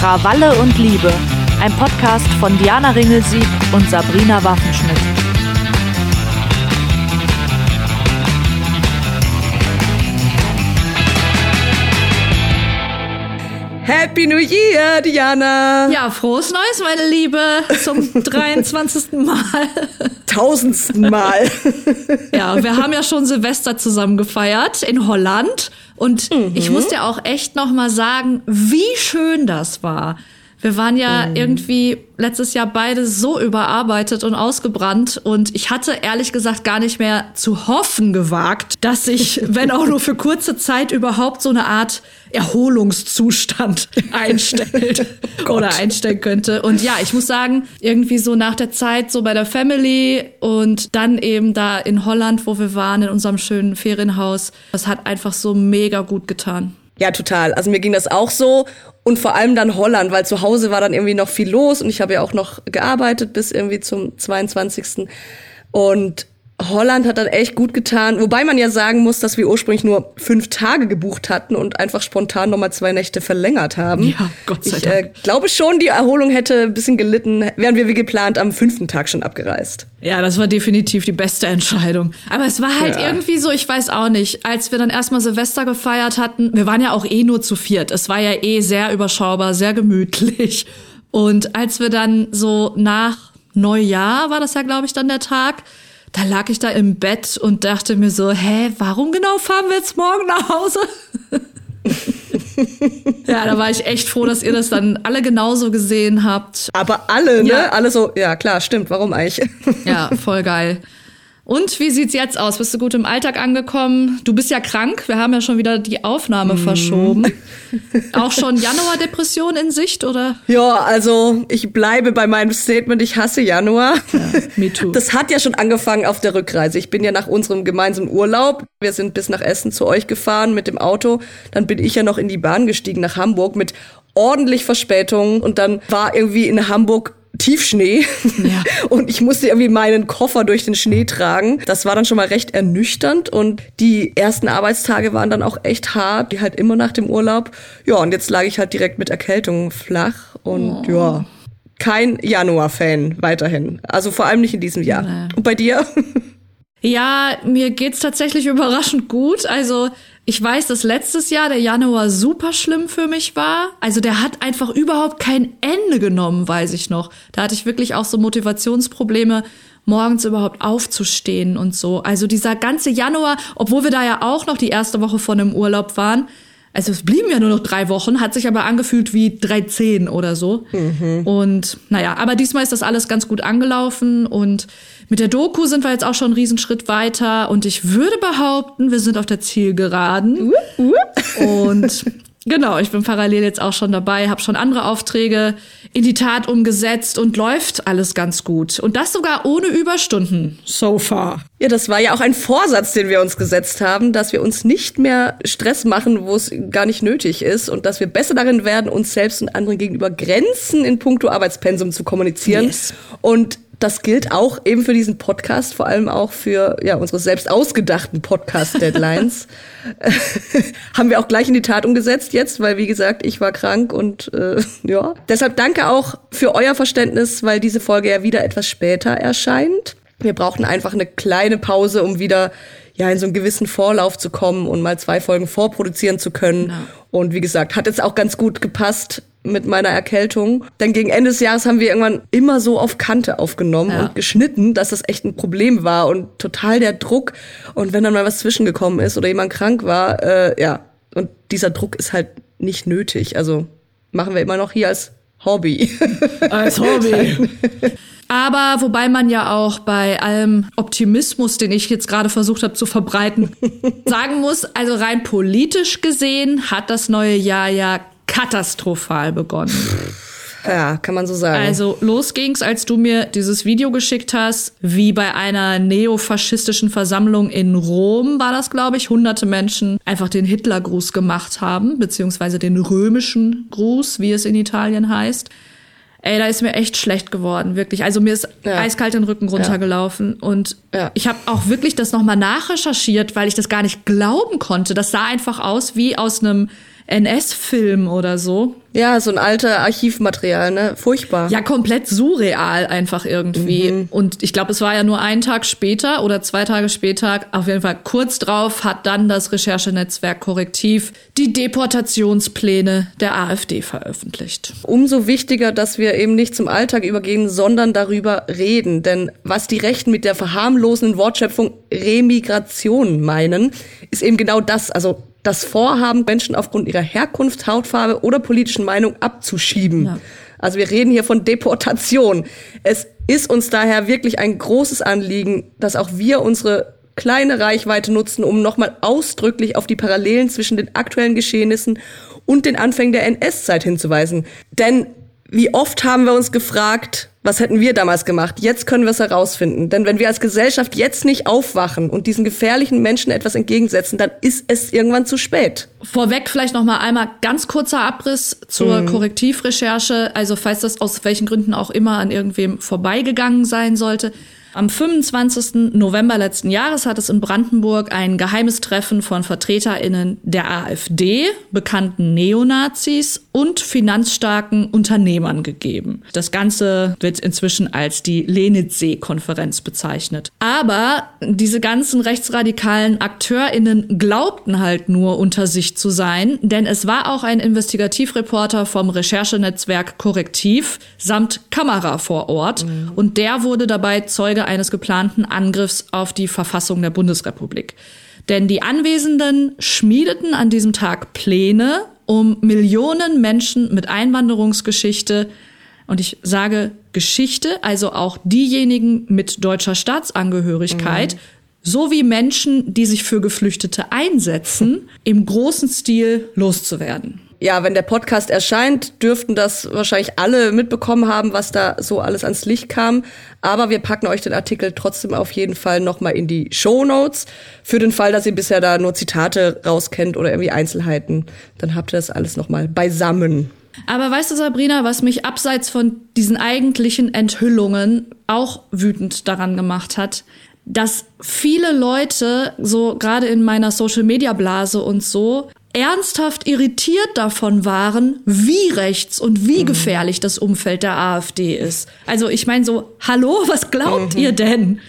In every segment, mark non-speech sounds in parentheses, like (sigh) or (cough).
Krawalle und Liebe. Ein Podcast von Diana Ringelsieg und Sabrina Waffenschmidt. Happy New Year, Diana! Ja, frohes Neues, meine Liebe, zum (laughs) 23. Mal. Tausendsten Mal. (laughs) ja, wir haben ja schon Silvester zusammen gefeiert in Holland. Und mhm. ich muss dir auch echt noch mal sagen, wie schön das war. Wir waren ja mhm. irgendwie letztes Jahr beide so überarbeitet und ausgebrannt und ich hatte ehrlich gesagt gar nicht mehr zu hoffen gewagt, dass ich, (laughs) wenn auch nur für kurze Zeit, überhaupt so eine Art Erholungszustand (laughs) einstellt oh oder einstellen könnte. Und ja, ich muss sagen, irgendwie so nach der Zeit so bei der Family und dann eben da in Holland, wo wir waren, in unserem schönen Ferienhaus, das hat einfach so mega gut getan. Ja, total. Also mir ging das auch so und vor allem dann Holland, weil zu Hause war dann irgendwie noch viel los und ich habe ja auch noch gearbeitet bis irgendwie zum 22. Und Holland hat dann echt gut getan, wobei man ja sagen muss, dass wir ursprünglich nur fünf Tage gebucht hatten und einfach spontan nochmal zwei Nächte verlängert haben. Ja, Gott sei ich, Dank. Ich äh, glaube schon, die Erholung hätte ein bisschen gelitten, wären wir wie geplant am fünften Tag schon abgereist. Ja, das war definitiv die beste Entscheidung. Aber es war halt ja. irgendwie so, ich weiß auch nicht, als wir dann erstmal Silvester gefeiert hatten, wir waren ja auch eh nur zu viert. Es war ja eh sehr überschaubar, sehr gemütlich. Und als wir dann so nach Neujahr war das ja, glaube ich, dann der Tag, da lag ich da im Bett und dachte mir so, hä, warum genau fahren wir jetzt morgen nach Hause? (laughs) ja, da war ich echt froh, dass ihr das dann alle genauso gesehen habt. Aber alle, ne? Ja. Alle so, ja klar, stimmt, warum eigentlich? ja, voll geil. Und wie sieht's jetzt aus? Bist du gut im Alltag angekommen? Du bist ja krank. Wir haben ja schon wieder die Aufnahme mm. verschoben. (laughs) Auch schon Januar-Depression in Sicht, oder? Ja, also ich bleibe bei meinem Statement, ich hasse Januar. Ja, me (laughs) too. Das hat ja schon angefangen auf der Rückreise. Ich bin ja nach unserem gemeinsamen Urlaub. Wir sind bis nach Essen zu euch gefahren mit dem Auto. Dann bin ich ja noch in die Bahn gestiegen nach Hamburg mit ordentlich Verspätung. Und dann war irgendwie in Hamburg Tiefschnee ja. (laughs) und ich musste irgendwie meinen Koffer durch den Schnee tragen. Das war dann schon mal recht ernüchternd und die ersten Arbeitstage waren dann auch echt hart, die halt immer nach dem Urlaub. Ja, und jetzt lag ich halt direkt mit Erkältung flach und oh. ja, kein Januar-Fan weiterhin. Also vor allem nicht in diesem Jahr. Nee. Und bei dir? (laughs) Ja, mir geht's tatsächlich überraschend gut. Also ich weiß, dass letztes Jahr der Januar super schlimm für mich war. Also der hat einfach überhaupt kein Ende genommen, weiß ich noch. Da hatte ich wirklich auch so Motivationsprobleme, morgens überhaupt aufzustehen und so. Also dieser ganze Januar, obwohl wir da ja auch noch die erste Woche von einem Urlaub waren, also es blieben ja nur noch drei Wochen, hat sich aber angefühlt wie 13 oder so. Mhm. Und naja, aber diesmal ist das alles ganz gut angelaufen und mit der Doku sind wir jetzt auch schon einen Riesenschritt weiter und ich würde behaupten, wir sind auf der Zielgeraden. und (laughs) genau, ich bin parallel jetzt auch schon dabei, habe schon andere Aufträge in die Tat umgesetzt und läuft alles ganz gut. Und das sogar ohne Überstunden so far. Ja, das war ja auch ein Vorsatz, den wir uns gesetzt haben, dass wir uns nicht mehr Stress machen, wo es gar nicht nötig ist und dass wir besser darin werden, uns selbst und anderen gegenüber Grenzen in puncto Arbeitspensum zu kommunizieren. Yes. Und das gilt auch eben für diesen Podcast, vor allem auch für ja, unsere selbst ausgedachten Podcast-Deadlines. (laughs) (laughs) Haben wir auch gleich in die Tat umgesetzt jetzt, weil wie gesagt, ich war krank und äh, (laughs) ja. Deshalb danke auch für euer Verständnis, weil diese Folge ja wieder etwas später erscheint. Wir brauchten einfach eine kleine Pause, um wieder ja in so einen gewissen Vorlauf zu kommen und mal zwei Folgen vorproduzieren zu können. Genau. Und wie gesagt, hat jetzt auch ganz gut gepasst mit meiner Erkältung. Denn gegen Ende des Jahres haben wir irgendwann immer so auf Kante aufgenommen ja. und geschnitten, dass das echt ein Problem war und total der Druck. Und wenn dann mal was zwischengekommen ist oder jemand krank war, äh, ja, und dieser Druck ist halt nicht nötig. Also machen wir immer noch hier als Hobby. (laughs) Als Hobby. Aber wobei man ja auch bei allem Optimismus, den ich jetzt gerade versucht habe zu verbreiten, (laughs) sagen muss, also rein politisch gesehen hat das neue Jahr ja katastrophal begonnen. Ja, kann man so sagen. Also los ging's, als du mir dieses Video geschickt hast, wie bei einer neofaschistischen Versammlung in Rom war das, glaube ich, hunderte Menschen einfach den Hitlergruß gemacht haben, beziehungsweise den römischen Gruß, wie es in Italien heißt. Ey, da ist mir echt schlecht geworden, wirklich. Also mir ist ja. eiskalt den Rücken runtergelaufen ja. und ja. ich habe auch wirklich das nochmal nachrecherchiert, weil ich das gar nicht glauben konnte. Das sah einfach aus wie aus einem NS-Film oder so. Ja, so ein alter Archivmaterial, ne? Furchtbar. Ja, komplett surreal einfach irgendwie. Mhm. Und ich glaube, es war ja nur einen Tag später oder zwei Tage später, auf jeden Fall kurz drauf, hat dann das Recherchenetzwerk Korrektiv die Deportationspläne der AfD veröffentlicht. Umso wichtiger, dass wir eben nicht zum Alltag übergehen, sondern darüber reden. Denn was die Rechten mit der verharmlosenden Wortschöpfung Remigration meinen, ist eben genau das. Also das Vorhaben, Menschen aufgrund ihrer Herkunft, Hautfarbe oder politischen Meinung abzuschieben. Ja. Also wir reden hier von Deportation. Es ist uns daher wirklich ein großes Anliegen, dass auch wir unsere kleine Reichweite nutzen, um nochmal ausdrücklich auf die Parallelen zwischen den aktuellen Geschehnissen und den Anfängen der NS-Zeit hinzuweisen. Denn wie oft haben wir uns gefragt, was hätten wir damals gemacht? Jetzt können wir es herausfinden. Denn wenn wir als Gesellschaft jetzt nicht aufwachen und diesen gefährlichen Menschen etwas entgegensetzen, dann ist es irgendwann zu spät. Vorweg vielleicht noch mal einmal ganz kurzer Abriss zur mhm. Korrektivrecherche. Also falls das aus welchen Gründen auch immer an irgendwem vorbeigegangen sein sollte. Am 25. November letzten Jahres hat es in Brandenburg ein geheimes Treffen von VertreterInnen der AfD, bekannten Neonazis und finanzstarken Unternehmern gegeben. Das Ganze wird inzwischen als die Lenitzsee-Konferenz bezeichnet. Aber diese ganzen rechtsradikalen AkteurInnen glaubten halt nur unter sich zu sein, denn es war auch ein Investigativreporter vom Recherchenetzwerk Korrektiv samt Kamera vor Ort mhm. und der wurde dabei Zeuge Folge eines geplanten Angriffs auf die Verfassung der Bundesrepublik. Denn die Anwesenden schmiedeten an diesem Tag Pläne, um Millionen Menschen mit Einwanderungsgeschichte und ich sage Geschichte, also auch diejenigen mit deutscher Staatsangehörigkeit, mhm. sowie Menschen, die sich für Geflüchtete einsetzen, im großen Stil loszuwerden ja, wenn der Podcast erscheint, dürften das wahrscheinlich alle mitbekommen haben, was da so alles ans Licht kam. Aber wir packen euch den Artikel trotzdem auf jeden Fall nochmal in die Show Notes. Für den Fall, dass ihr bisher da nur Zitate rauskennt oder irgendwie Einzelheiten, dann habt ihr das alles nochmal beisammen. Aber weißt du, Sabrina, was mich abseits von diesen eigentlichen Enthüllungen auch wütend daran gemacht hat? dass viele Leute, so gerade in meiner Social Media Blase und so, ernsthaft irritiert davon waren, wie rechts und wie mhm. gefährlich das Umfeld der AfD ist. Also ich meine so, hallo, was glaubt mhm. ihr denn?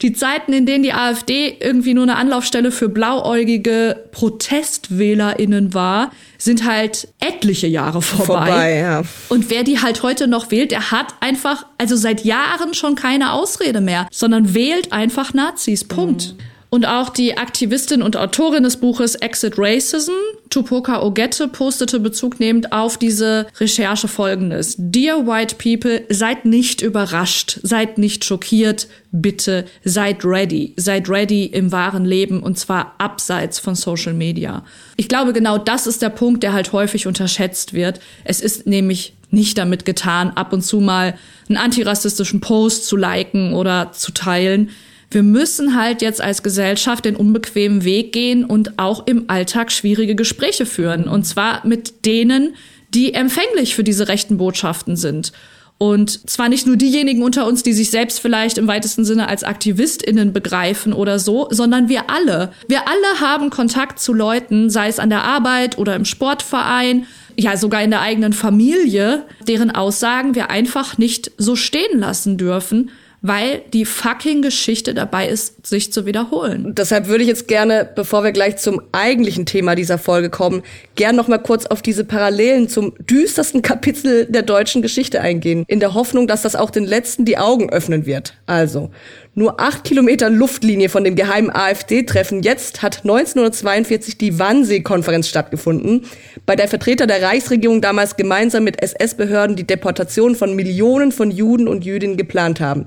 Die Zeiten, in denen die AfD irgendwie nur eine Anlaufstelle für blauäugige ProtestwählerInnen war, sind halt etliche Jahre vorbei. vorbei ja. Und wer die halt heute noch wählt, der hat einfach, also seit Jahren schon keine Ausrede mehr, sondern wählt einfach Nazis. Punkt. Mhm. Und auch die Aktivistin und Autorin des Buches Exit Racism, Tupoka Ogette, postete bezugnehmend auf diese Recherche folgendes. Dear White People, seid nicht überrascht, seid nicht schockiert, bitte seid ready. Seid ready im wahren Leben und zwar abseits von Social Media. Ich glaube, genau das ist der Punkt, der halt häufig unterschätzt wird. Es ist nämlich nicht damit getan, ab und zu mal einen antirassistischen Post zu liken oder zu teilen wir müssen halt jetzt als Gesellschaft den unbequemen Weg gehen und auch im Alltag schwierige Gespräche führen. Und zwar mit denen, die empfänglich für diese rechten Botschaften sind. Und zwar nicht nur diejenigen unter uns, die sich selbst vielleicht im weitesten Sinne als AktivistInnen begreifen oder so, sondern wir alle. Wir alle haben Kontakt zu Leuten, sei es an der Arbeit oder im Sportverein, ja sogar in der eigenen Familie, deren Aussagen wir einfach nicht so stehen lassen dürfen weil die fucking Geschichte dabei ist, sich zu wiederholen. Deshalb würde ich jetzt gerne, bevor wir gleich zum eigentlichen Thema dieser Folge kommen, gern noch mal kurz auf diese Parallelen zum düstersten (laughs) Kapitel der deutschen Geschichte eingehen, in der Hoffnung, dass das auch den Letzten die Augen öffnen wird. Also, nur acht Kilometer Luftlinie von dem geheimen AfD-Treffen jetzt hat 1942 die Wannsee-Konferenz stattgefunden, bei der Vertreter der Reichsregierung damals gemeinsam mit SS-Behörden die Deportation von Millionen von Juden und Jüdinnen geplant haben.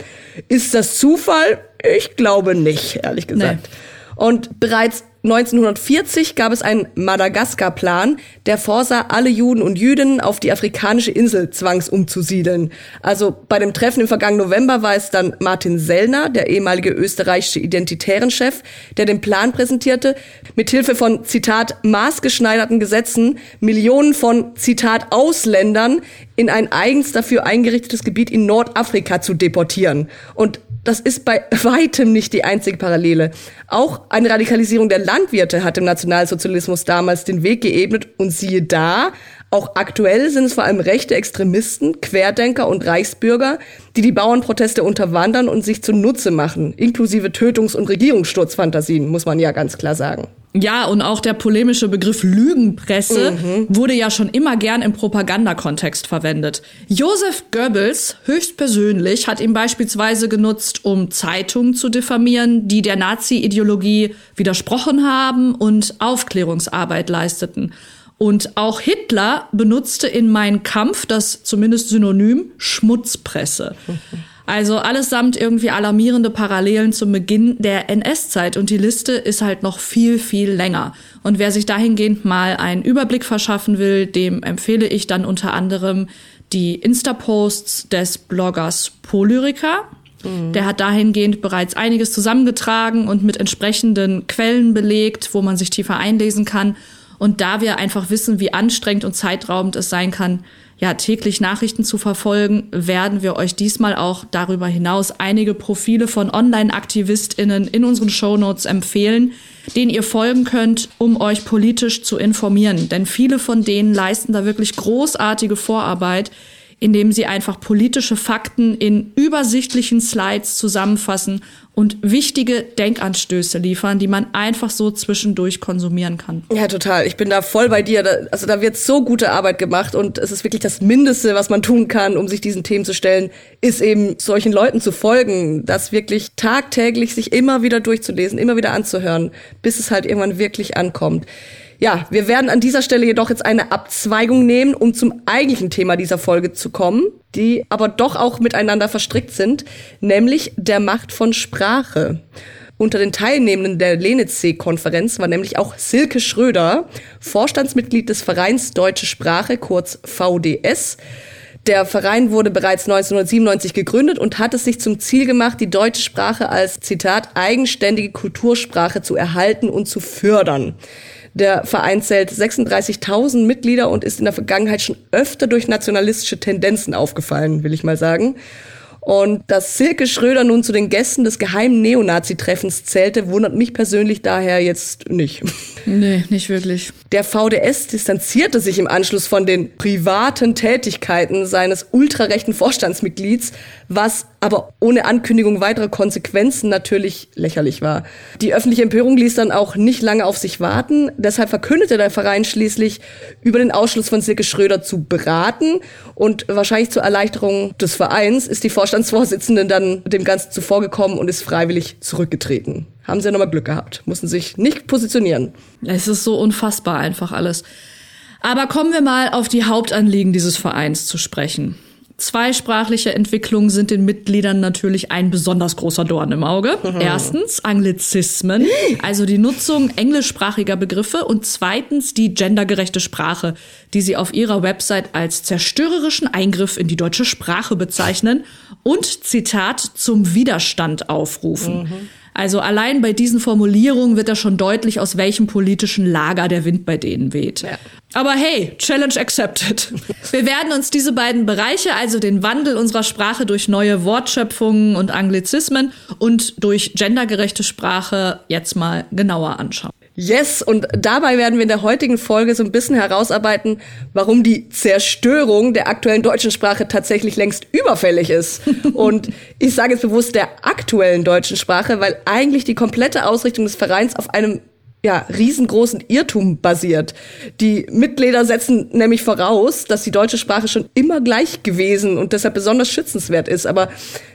Ist das Zufall? Ich glaube nicht, ehrlich gesagt. Nee. Und bereits 1940 gab es einen Madagaskar-Plan, der vorsah, alle Juden und Jüdinnen auf die afrikanische Insel zwangsumzusiedeln. Also bei dem Treffen im vergangenen November war es dann Martin Sellner, der ehemalige österreichische Identitärenchef, der den Plan präsentierte, mithilfe von, Zitat, maßgeschneiderten Gesetzen Millionen von, Zitat, Ausländern in ein eigens dafür eingerichtetes Gebiet in Nordafrika zu deportieren. Und das ist bei (laughs) weitem nicht die einzige Parallele. Auch eine Radikalisierung der Landwirte hat dem Nationalsozialismus damals den Weg geebnet und siehe da, auch aktuell sind es vor allem rechte Extremisten, Querdenker und Reichsbürger, die die Bauernproteste unterwandern und sich zunutze machen, inklusive Tötungs- und Regierungssturzfantasien, muss man ja ganz klar sagen. Ja, und auch der polemische Begriff Lügenpresse mhm. wurde ja schon immer gern im Propagandakontext verwendet. Josef Goebbels höchstpersönlich hat ihn beispielsweise genutzt, um Zeitungen zu diffamieren, die der Nazi-Ideologie widersprochen haben und Aufklärungsarbeit leisteten. Und auch Hitler benutzte in Mein Kampf das zumindest Synonym Schmutzpresse. (laughs) Also allesamt irgendwie alarmierende Parallelen zum Beginn der NS-Zeit und die Liste ist halt noch viel, viel länger. Und wer sich dahingehend mal einen Überblick verschaffen will, dem empfehle ich dann unter anderem die Insta-Posts des Bloggers Polyrica. Mhm. Der hat dahingehend bereits einiges zusammengetragen und mit entsprechenden Quellen belegt, wo man sich tiefer einlesen kann. Und da wir einfach wissen, wie anstrengend und zeitraubend es sein kann, ja, täglich Nachrichten zu verfolgen, werden wir euch diesmal auch darüber hinaus einige Profile von Online-AktivistInnen in unseren Shownotes empfehlen, denen ihr folgen könnt, um euch politisch zu informieren. Denn viele von denen leisten da wirklich großartige Vorarbeit, indem sie einfach politische Fakten in übersichtlichen Slides zusammenfassen und wichtige Denkanstöße liefern, die man einfach so zwischendurch konsumieren kann. Ja, total. Ich bin da voll bei dir. Also da wird so gute Arbeit gemacht und es ist wirklich das Mindeste, was man tun kann, um sich diesen Themen zu stellen, ist eben solchen Leuten zu folgen, das wirklich tagtäglich sich immer wieder durchzulesen, immer wieder anzuhören, bis es halt irgendwann wirklich ankommt. Ja, wir werden an dieser Stelle jedoch jetzt eine Abzweigung nehmen, um zum eigentlichen Thema dieser Folge zu kommen, die aber doch auch miteinander verstrickt sind, nämlich der Macht von Sprache. Unter den Teilnehmenden der Lenitzsee-Konferenz war nämlich auch Silke Schröder, Vorstandsmitglied des Vereins Deutsche Sprache, kurz VDS. Der Verein wurde bereits 1997 gegründet und hat es sich zum Ziel gemacht, die deutsche Sprache als, Zitat, eigenständige Kultursprache zu erhalten und zu fördern. Der Verein zählt 36.000 Mitglieder und ist in der Vergangenheit schon öfter durch nationalistische Tendenzen aufgefallen, will ich mal sagen. Und dass Silke Schröder nun zu den Gästen des geheimen Neonazi-Treffens zählte, wundert mich persönlich daher jetzt nicht. Nee, nicht wirklich. Der VDS distanzierte sich im Anschluss von den privaten Tätigkeiten seines ultrarechten Vorstandsmitglieds, was aber ohne Ankündigung weiterer Konsequenzen natürlich lächerlich war. Die öffentliche Empörung ließ dann auch nicht lange auf sich warten. Deshalb verkündete der Verein schließlich, über den Ausschluss von Silke Schröder zu beraten. Und wahrscheinlich zur Erleichterung des Vereins ist die Vorstandsvorsitzende dann dem Ganzen zuvorgekommen und ist freiwillig zurückgetreten. Haben sie ja nochmal Glück gehabt, mussten sich nicht positionieren. Es ist so unfassbar einfach alles. Aber kommen wir mal auf die Hauptanliegen dieses Vereins zu sprechen. Zweisprachliche Entwicklungen sind den Mitgliedern natürlich ein besonders großer Dorn im Auge. Mhm. Erstens Anglizismen, also die Nutzung englischsprachiger Begriffe und zweitens die gendergerechte Sprache, die sie auf ihrer Website als zerstörerischen Eingriff in die deutsche Sprache bezeichnen und Zitat zum Widerstand aufrufen. Mhm. Also allein bei diesen Formulierungen wird da schon deutlich, aus welchem politischen Lager der Wind bei denen weht. Ja. Aber hey, Challenge accepted. Wir werden uns diese beiden Bereiche, also den Wandel unserer Sprache durch neue Wortschöpfungen und Anglizismen und durch gendergerechte Sprache jetzt mal genauer anschauen. Yes, und dabei werden wir in der heutigen Folge so ein bisschen herausarbeiten, warum die Zerstörung der aktuellen deutschen Sprache tatsächlich längst überfällig ist. (laughs) und ich sage jetzt bewusst der aktuellen deutschen Sprache, weil eigentlich die komplette Ausrichtung des Vereins auf einem ja, riesengroßen Irrtum basiert. Die Mitglieder setzen nämlich voraus, dass die deutsche Sprache schon immer gleich gewesen und deshalb besonders schützenswert ist. Aber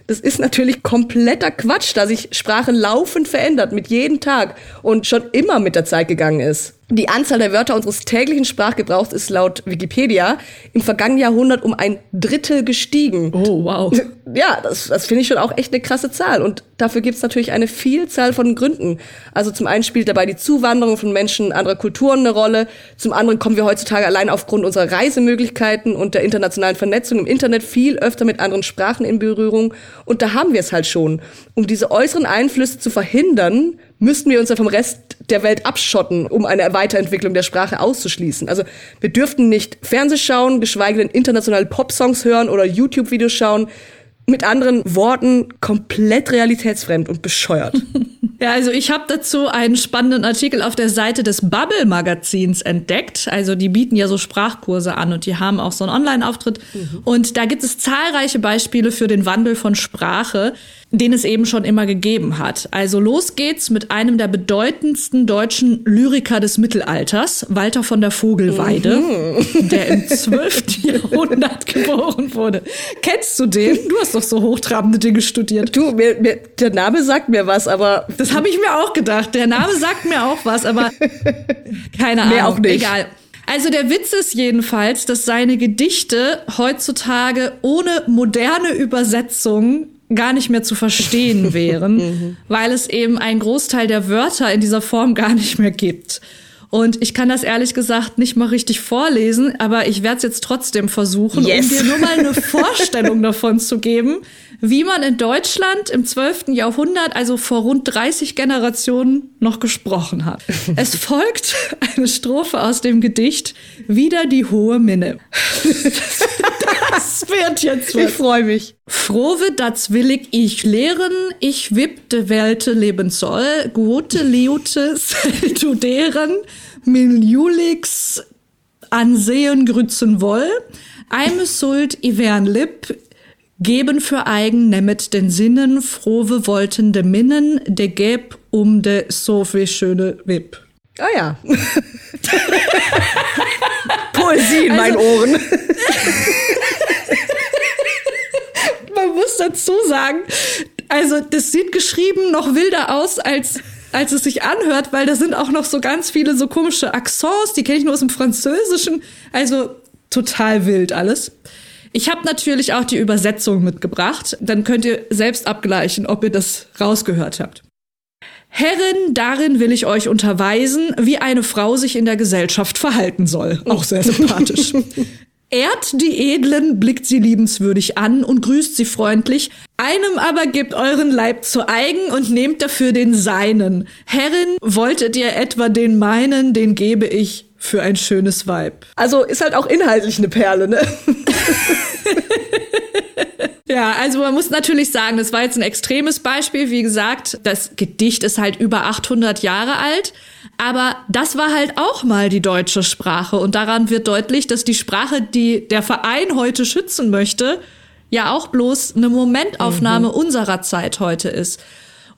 das ist natürlich kompletter Quatsch, da sich Sprache laufend verändert mit jedem Tag und schon immer mit der Zeit gegangen ist. Die Anzahl der Wörter unseres täglichen Sprachgebrauchs ist laut Wikipedia im vergangenen Jahrhundert um ein Drittel gestiegen. Oh, wow. (laughs) Ja, das, das finde ich schon auch echt eine krasse Zahl. Und dafür gibt es natürlich eine Vielzahl von Gründen. Also zum einen spielt dabei die Zuwanderung von Menschen anderer Kulturen eine Rolle. Zum anderen kommen wir heutzutage allein aufgrund unserer Reisemöglichkeiten und der internationalen Vernetzung im Internet viel öfter mit anderen Sprachen in Berührung. Und da haben wir es halt schon. Um diese äußeren Einflüsse zu verhindern, müssten wir uns ja vom Rest der Welt abschotten, um eine Weiterentwicklung der Sprache auszuschließen. Also wir dürften nicht Fernseh schauen, geschweige denn internationale Popsongs hören oder YouTube-Videos schauen. Mit anderen Worten, komplett realitätsfremd und bescheuert. (laughs) Ja, also ich habe dazu einen spannenden Artikel auf der Seite des Bubble Magazins entdeckt. Also die bieten ja so Sprachkurse an und die haben auch so einen Online-Auftritt. Mhm. Und da gibt es zahlreiche Beispiele für den Wandel von Sprache den es eben schon immer gegeben hat. Also los geht's mit einem der bedeutendsten deutschen Lyriker des Mittelalters, Walter von der Vogelweide, mhm. der im 12. (laughs) Jahrhundert geboren wurde. Kennst du den? Du hast doch so hochtrabende Dinge studiert. Du, mir, mir, der Name sagt mir was, aber... Das habe ich mir auch gedacht. Der Name sagt mir auch was, aber (laughs) keine Ahnung. Mehr auch nicht. Egal. Also der Witz ist jedenfalls, dass seine Gedichte heutzutage ohne moderne Übersetzung gar nicht mehr zu verstehen (laughs) wären, mhm. weil es eben einen Großteil der Wörter in dieser Form gar nicht mehr gibt. Und ich kann das ehrlich gesagt nicht mal richtig vorlesen, aber ich werde es jetzt trotzdem versuchen, yes. um dir nur mal eine (laughs) Vorstellung davon zu geben, wie man in Deutschland im 12. Jahrhundert, also vor rund 30 Generationen, noch gesprochen hat. (laughs) Es folgt eine Strophe aus dem Gedicht Wieder die hohe Minne. Das wird jetzt was. Ich freue mich. Frohe, das will ich lehren, ich wippte Welte leben soll, gute Liute (laughs) studieren, Miljulix ansehen grützen woll, Eime Sult ivern lip, geben für eigen nemmet den Sinnen, frohe wollten de Minnen, de geb um de so viel schöne Wip. Ah ja. (laughs) Poesie in also, meinen Ohren. (laughs) Muss dazu sagen, also das sieht geschrieben noch wilder aus als als es sich anhört, weil da sind auch noch so ganz viele so komische Accents, die kenne ich nur aus dem Französischen, also total wild alles. Ich habe natürlich auch die Übersetzung mitgebracht, dann könnt ihr selbst abgleichen, ob ihr das rausgehört habt. Herrin, darin will ich euch unterweisen, wie eine Frau sich in der Gesellschaft verhalten soll. Auch sehr sympathisch. (laughs) Ehrt die Edlen, blickt sie liebenswürdig an und grüßt sie freundlich. Einem aber gebt euren Leib zu eigen und nehmt dafür den seinen. Herrin, wolltet ihr etwa den meinen, den gebe ich für ein schönes Weib. Also ist halt auch inhaltlich eine Perle, ne? (laughs) Ja, also man muss natürlich sagen, das war jetzt ein extremes Beispiel. Wie gesagt, das Gedicht ist halt über 800 Jahre alt. Aber das war halt auch mal die deutsche Sprache. Und daran wird deutlich, dass die Sprache, die der Verein heute schützen möchte, ja auch bloß eine Momentaufnahme mhm. unserer Zeit heute ist.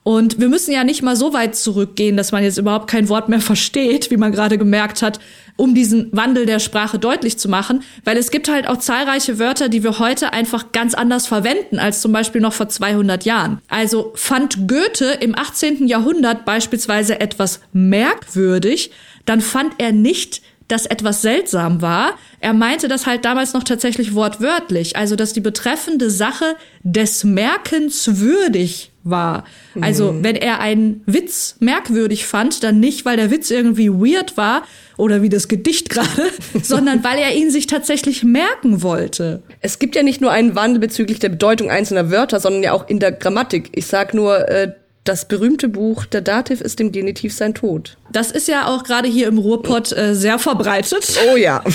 Und wir müssen ja nicht mal so weit zurückgehen, dass man jetzt überhaupt kein Wort mehr versteht, wie man gerade gemerkt hat, um diesen Wandel der Sprache deutlich zu machen, weil es gibt halt auch zahlreiche Wörter, die wir heute einfach ganz anders verwenden als zum Beispiel noch vor 200 Jahren. Also fand Goethe im 18. Jahrhundert beispielsweise etwas merkwürdig, dann fand er nicht dass etwas seltsam war. Er meinte das halt damals noch tatsächlich wortwörtlich, also dass die betreffende Sache des Merkens würdig war. Also mhm. wenn er einen Witz merkwürdig fand, dann nicht, weil der Witz irgendwie weird war oder wie das Gedicht (laughs) gerade, sondern (laughs) weil er ihn sich tatsächlich merken wollte. Es gibt ja nicht nur einen Wandel bezüglich der Bedeutung einzelner Wörter, sondern ja auch in der Grammatik. Ich sag nur äh, das berühmte Buch Der Dativ ist dem Genitiv sein Tod. Das ist ja auch gerade hier im Ruhrpott äh, sehr verbreitet. Oh ja. (laughs)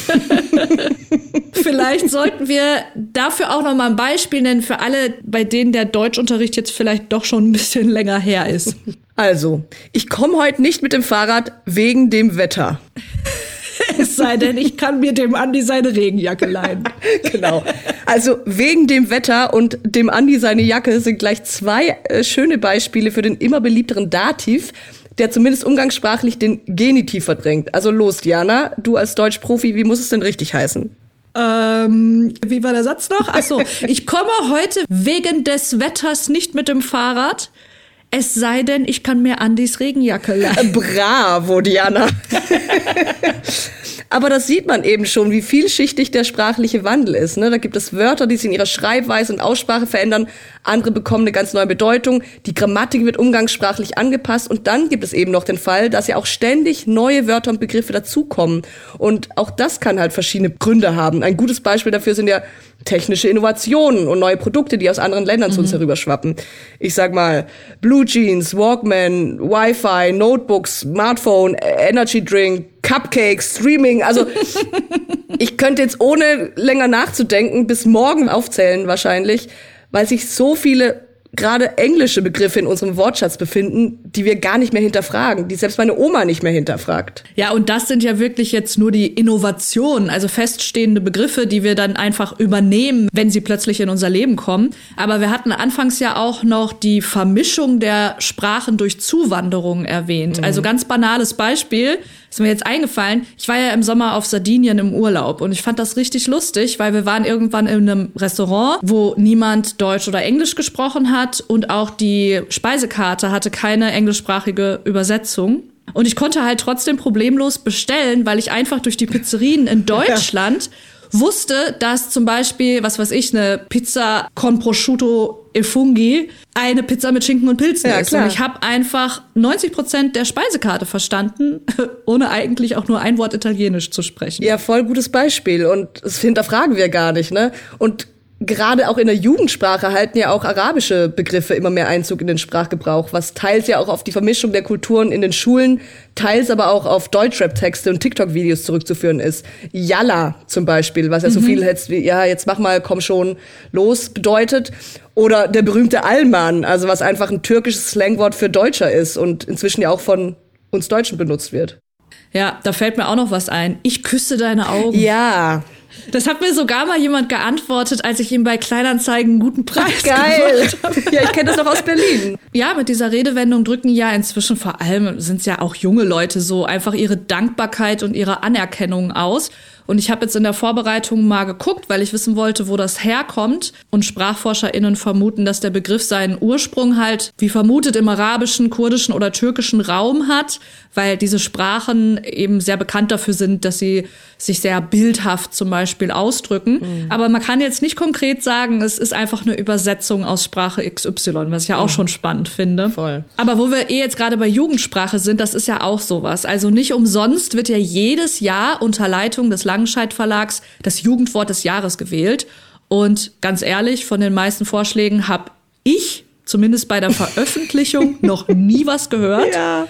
(laughs) vielleicht sollten wir dafür auch noch mal ein Beispiel nennen für alle, bei denen der Deutschunterricht jetzt vielleicht doch schon ein bisschen länger her ist. Also, ich komme heute nicht mit dem Fahrrad wegen dem Wetter. Es sei denn, ich kann mir dem Andi seine Regenjacke leihen. (laughs) genau. Also wegen dem Wetter und dem Andi seine Jacke sind gleich zwei äh, schöne Beispiele für den immer beliebteren Dativ, der zumindest umgangssprachlich den Genitiv verdrängt. Also los, Diana, du als Deutschprofi, wie muss es denn richtig heißen? Ähm, wie war der Satz noch? Ach so, ich komme heute wegen des Wetters nicht mit dem Fahrrad. Es sei denn, ich kann mir Andys Regenjacke leihen. Bravo, Diana. (laughs) Aber das sieht man eben schon, wie vielschichtig der sprachliche Wandel ist. Ne? Da gibt es Wörter, die sich in ihrer Schreibweise und Aussprache verändern. Andere bekommen eine ganz neue Bedeutung. Die Grammatik wird umgangssprachlich angepasst. Und dann gibt es eben noch den Fall, dass ja auch ständig neue Wörter und Begriffe dazukommen. Und auch das kann halt verschiedene Gründe haben. Ein gutes Beispiel dafür sind ja technische Innovationen und neue Produkte, die aus anderen Ländern mhm. zu uns mhm. herüberschwappen. Ich sag mal, Blue Jeans, Walkman, Wi-Fi, Notebooks, Smartphone, Energy Drink, Cupcakes, Streaming. Also (laughs) ich könnte jetzt ohne länger nachzudenken bis morgen aufzählen wahrscheinlich, weil sich so viele gerade englische Begriffe in unserem Wortschatz befinden, die wir gar nicht mehr hinterfragen, die selbst meine Oma nicht mehr hinterfragt. Ja, und das sind ja wirklich jetzt nur die Innovationen, also feststehende Begriffe, die wir dann einfach übernehmen, wenn sie plötzlich in unser Leben kommen. Aber wir hatten anfangs ja auch noch die Vermischung der Sprachen durch Zuwanderung erwähnt. Mhm. Also ganz banales Beispiel ist mir jetzt eingefallen. Ich war ja im Sommer auf Sardinien im Urlaub und ich fand das richtig lustig, weil wir waren irgendwann in einem Restaurant, wo niemand Deutsch oder Englisch gesprochen hat und auch die Speisekarte hatte keine englischsprachige Übersetzung. Und ich konnte halt trotzdem problemlos bestellen, weil ich einfach durch die Pizzerien in (laughs) Deutschland wusste, dass zum Beispiel, was weiß ich, eine Pizza con prosciutto e funghi eine Pizza mit Schinken und Pilzen ja, ist. Klar. Und ich habe einfach 90 Prozent der Speisekarte verstanden, (laughs) ohne eigentlich auch nur ein Wort Italienisch zu sprechen. Ja, voll gutes Beispiel. Und das hinterfragen wir gar nicht, ne? Und gerade auch in der Jugendsprache halten ja auch arabische Begriffe immer mehr Einzug in den Sprachgebrauch, was teils ja auch auf die Vermischung der Kulturen in den Schulen, teils aber auch auf Deutschrap-Texte und TikTok-Videos zurückzuführen ist. Yalla zum Beispiel, was ja so mhm. viel jetzt wie, ja, jetzt mach mal, komm schon los bedeutet. Oder der berühmte Alman, also was einfach ein türkisches Slangwort für Deutscher ist und inzwischen ja auch von uns Deutschen benutzt wird. Ja, da fällt mir auch noch was ein. Ich küsse deine Augen. Ja, das hat mir sogar mal jemand geantwortet, als ich ihm bei Kleinanzeigen einen guten Preis Geil. (laughs) Ja, ich kenne das noch aus Berlin. Ja, mit dieser Redewendung drücken ja inzwischen vor allem sind es ja auch junge Leute so einfach ihre Dankbarkeit und ihre Anerkennung aus. Und ich habe jetzt in der Vorbereitung mal geguckt, weil ich wissen wollte, wo das herkommt. Und SprachforscherInnen vermuten, dass der Begriff seinen Ursprung halt, wie vermutet, im arabischen, kurdischen oder türkischen Raum hat, weil diese Sprachen eben sehr bekannt dafür sind, dass sie sich sehr bildhaft zum Beispiel ausdrücken. Mhm. Aber man kann jetzt nicht konkret sagen, es ist einfach eine Übersetzung aus Sprache XY, was ich ja auch mhm. schon spannend finde. Voll. Aber wo wir eh jetzt gerade bei Jugendsprache sind, das ist ja auch sowas. Also nicht umsonst wird ja jedes Jahr unter Leitung des Langenscheidt Verlags das Jugendwort des Jahres gewählt. Und ganz ehrlich, von den meisten Vorschlägen habe ich zumindest bei der Veröffentlichung (laughs) noch nie was gehört. Ja.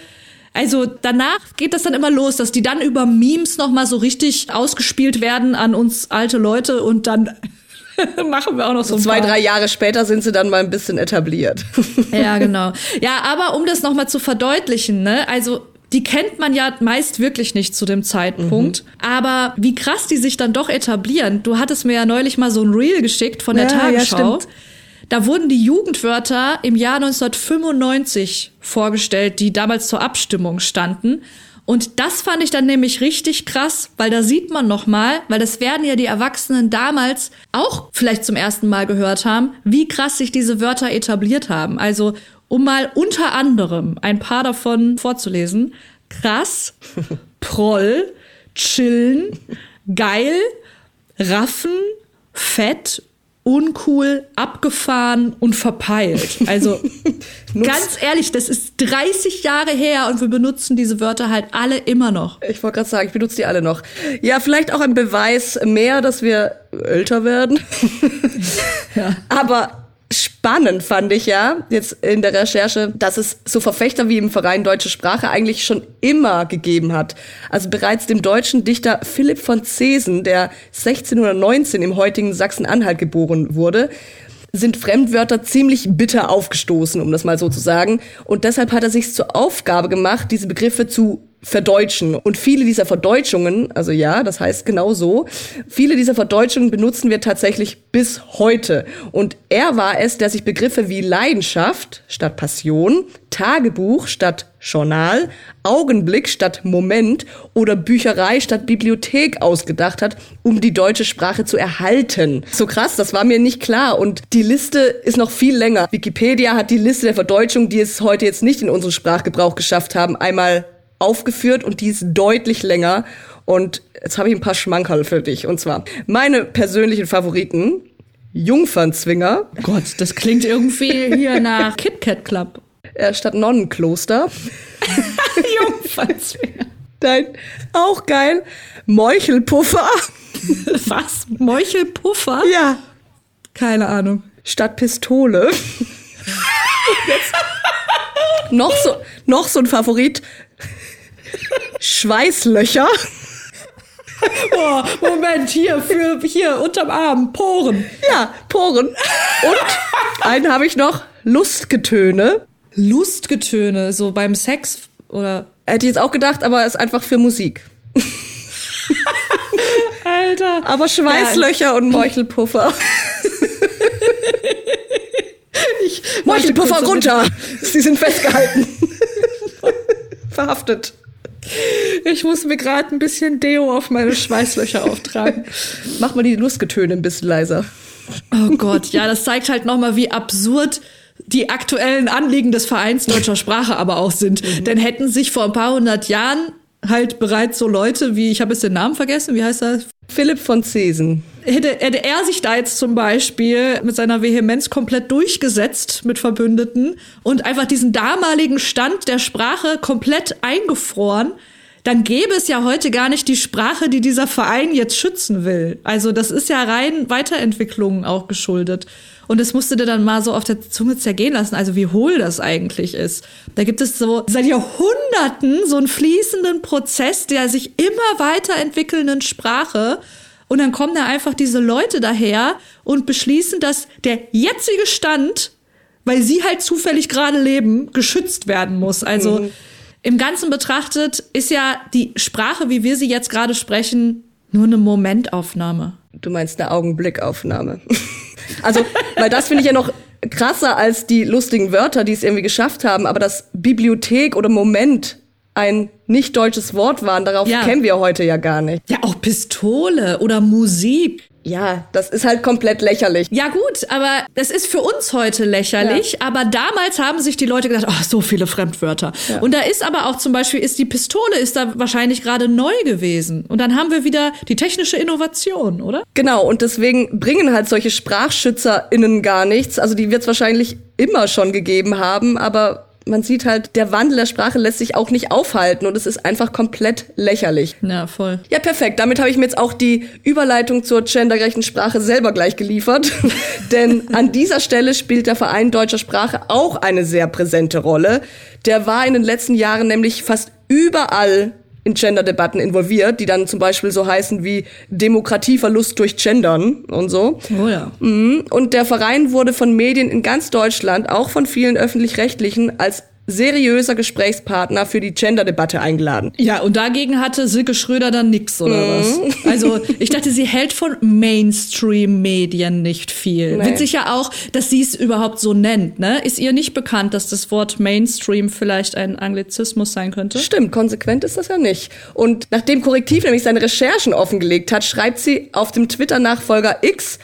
Also danach geht das dann immer los, dass die dann über Memes noch mal so richtig ausgespielt werden an uns alte Leute und dann (laughs) machen wir auch noch so, so zwei, drei Jahre später sind sie dann mal ein bisschen etabliert. ja, genau. Ja, aber um das noch mal zu verdeutlichen, ne, also die kennt man ja meist wirklich nicht zu dem Zeitpunkt. Mhm. Aber wie krass die sich dann doch etablieren. Du hattest mir ja neulich mal so ein Reel geschickt von der ja, Tagesschau. Ja, da wurden die Jugendwörter im Jahr 1995 vorgestellt, die damals zur Abstimmung standen. Und das fand ich dann nämlich richtig krass, weil da sieht man noch mal, weil das werden ja die Erwachsenen damals auch vielleicht zum ersten Mal gehört haben, wie krass sich diese Wörter etabliert haben. Also, um mal unter anderem ein paar davon vorzulesen. Krass, (laughs) Proll, Chillen, Geil, Raffen, Fett uncool, abgefahren und verpeilt. Also (laughs) ganz ehrlich, das ist 30 Jahre her und wir benutzen diese Wörter halt alle immer noch. Ich wollte gerade sagen, ich benutze die alle noch. Ja, vielleicht auch ein Beweis mehr, dass wir älter werden. (laughs) ja. Aber spannend fand ich ja jetzt in der Recherche, dass es so Verfechter wie im Verein Deutsche Sprache eigentlich schon immer gegeben hat. Also bereits dem deutschen Dichter Philipp von Zesen, der 1619 im heutigen Sachsen-Anhalt geboren wurde, sind Fremdwörter ziemlich bitter aufgestoßen, um das mal so zu sagen. Und deshalb hat er sich zur Aufgabe gemacht, diese Begriffe zu verdeutschen. Und viele dieser Verdeutschungen, also ja, das heißt genau so, viele dieser Verdeutschungen benutzen wir tatsächlich bis heute. Und er war es, der sich Begriffe wie Leidenschaft statt Passion, Tagebuch statt Journal, Augenblick statt Moment oder Bücherei statt Bibliothek ausgedacht hat, um die deutsche Sprache zu erhalten. So krass, das war mir nicht klar. Und die Liste ist noch viel länger. Wikipedia hat die Liste der Verdeutschungen, die es heute jetzt nicht in unseren Sprachgebrauch geschafft haben, einmal aufgeführt und die ist deutlich länger. Und jetzt habe ich ein paar Schmankerl für dich. Und zwar meine persönlichen Favoriten. Jungfernzwinger. Gott, das klingt irgendwie (laughs) hier nach KitKat Club. Äh, statt Nonnenkloster. (laughs) Jungfernzwinger. Nein, auch geil. Meuchelpuffer. (laughs) Was? Meuchelpuffer? Ja. Keine Ahnung. Statt Pistole. noch so, noch so ein Favorit. Schweißlöcher. oh, Moment, hier, für, hier, unterm Arm, Poren. Ja, Poren. Und einen habe ich noch, Lustgetöne. Lustgetöne, so beim Sex oder? Hätte ich jetzt auch gedacht, aber ist einfach für Musik. Alter. Aber Schweißlöcher ja. und Meuchelpuffer. (laughs) Meuchelpuffer runter. Sie sind festgehalten. Verhaftet. Ich muss mir gerade ein bisschen Deo auf meine Schweißlöcher auftragen. Mach mal die Lustgetöne ein bisschen leiser. Oh Gott, ja, das zeigt halt nochmal, wie absurd die aktuellen Anliegen des Vereins deutscher Sprache aber auch sind. Mhm. Denn hätten sich vor ein paar hundert Jahren halt bereits so Leute wie, ich habe jetzt den Namen vergessen, wie heißt er? Philipp von Zesen. Hätte, hätte er sich da jetzt zum Beispiel mit seiner Vehemenz komplett durchgesetzt mit Verbündeten und einfach diesen damaligen Stand der Sprache komplett eingefroren, dann gäbe es ja heute gar nicht die Sprache, die dieser Verein jetzt schützen will. Also das ist ja rein Weiterentwicklungen auch geschuldet. Und das musst du dir dann mal so auf der Zunge zergehen lassen, also wie hohl das eigentlich ist. Da gibt es so seit Jahrhunderten so einen fließenden Prozess der sich immer weiterentwickelnden Sprache. Und dann kommen da einfach diese Leute daher und beschließen, dass der jetzige Stand, weil sie halt zufällig gerade leben, geschützt werden muss. Also mhm im Ganzen betrachtet ist ja die Sprache, wie wir sie jetzt gerade sprechen, nur eine Momentaufnahme. Du meinst eine Augenblickaufnahme. (laughs) also, weil das finde ich ja noch krasser als die lustigen Wörter, die es irgendwie geschafft haben, aber dass Bibliothek oder Moment ein nicht deutsches Wort waren, darauf ja. kennen wir heute ja gar nicht. Ja, auch Pistole oder Musik. Ja, das ist halt komplett lächerlich. Ja gut, aber das ist für uns heute lächerlich. Ja. Aber damals haben sich die Leute gedacht, oh, so viele Fremdwörter. Ja. Und da ist aber auch zum Beispiel, ist die Pistole ist da wahrscheinlich gerade neu gewesen. Und dann haben wir wieder die technische Innovation, oder? Genau, und deswegen bringen halt solche SprachschützerInnen gar nichts. Also die wird es wahrscheinlich immer schon gegeben haben, aber man sieht halt, der Wandel der Sprache lässt sich auch nicht aufhalten und es ist einfach komplett lächerlich. Ja, voll. Ja, perfekt. Damit habe ich mir jetzt auch die Überleitung zur gendergerechten Sprache selber gleich geliefert. (laughs) Denn an dieser Stelle spielt der Verein deutscher Sprache auch eine sehr präsente Rolle. Der war in den letzten Jahren nämlich fast überall in Gender-Debatten involviert, die dann zum Beispiel so heißen wie Demokratieverlust durch Gendern und so. Oh ja. Mhm. Und der Verein wurde von Medien in ganz Deutschland, auch von vielen öffentlich-rechtlichen, als seriöser Gesprächspartner für die Gender-Debatte eingeladen. Ja, und dagegen hatte Silke Schröder dann nix, oder mhm. was? Also, ich dachte, sie hält von Mainstream-Medien nicht viel. Nee. Witzig ja auch, dass sie es überhaupt so nennt, ne? Ist ihr nicht bekannt, dass das Wort Mainstream vielleicht ein Anglizismus sein könnte? Stimmt, konsequent ist das ja nicht. Und nachdem Korrektiv nämlich seine Recherchen offengelegt hat, schreibt sie auf dem Twitter-Nachfolger X,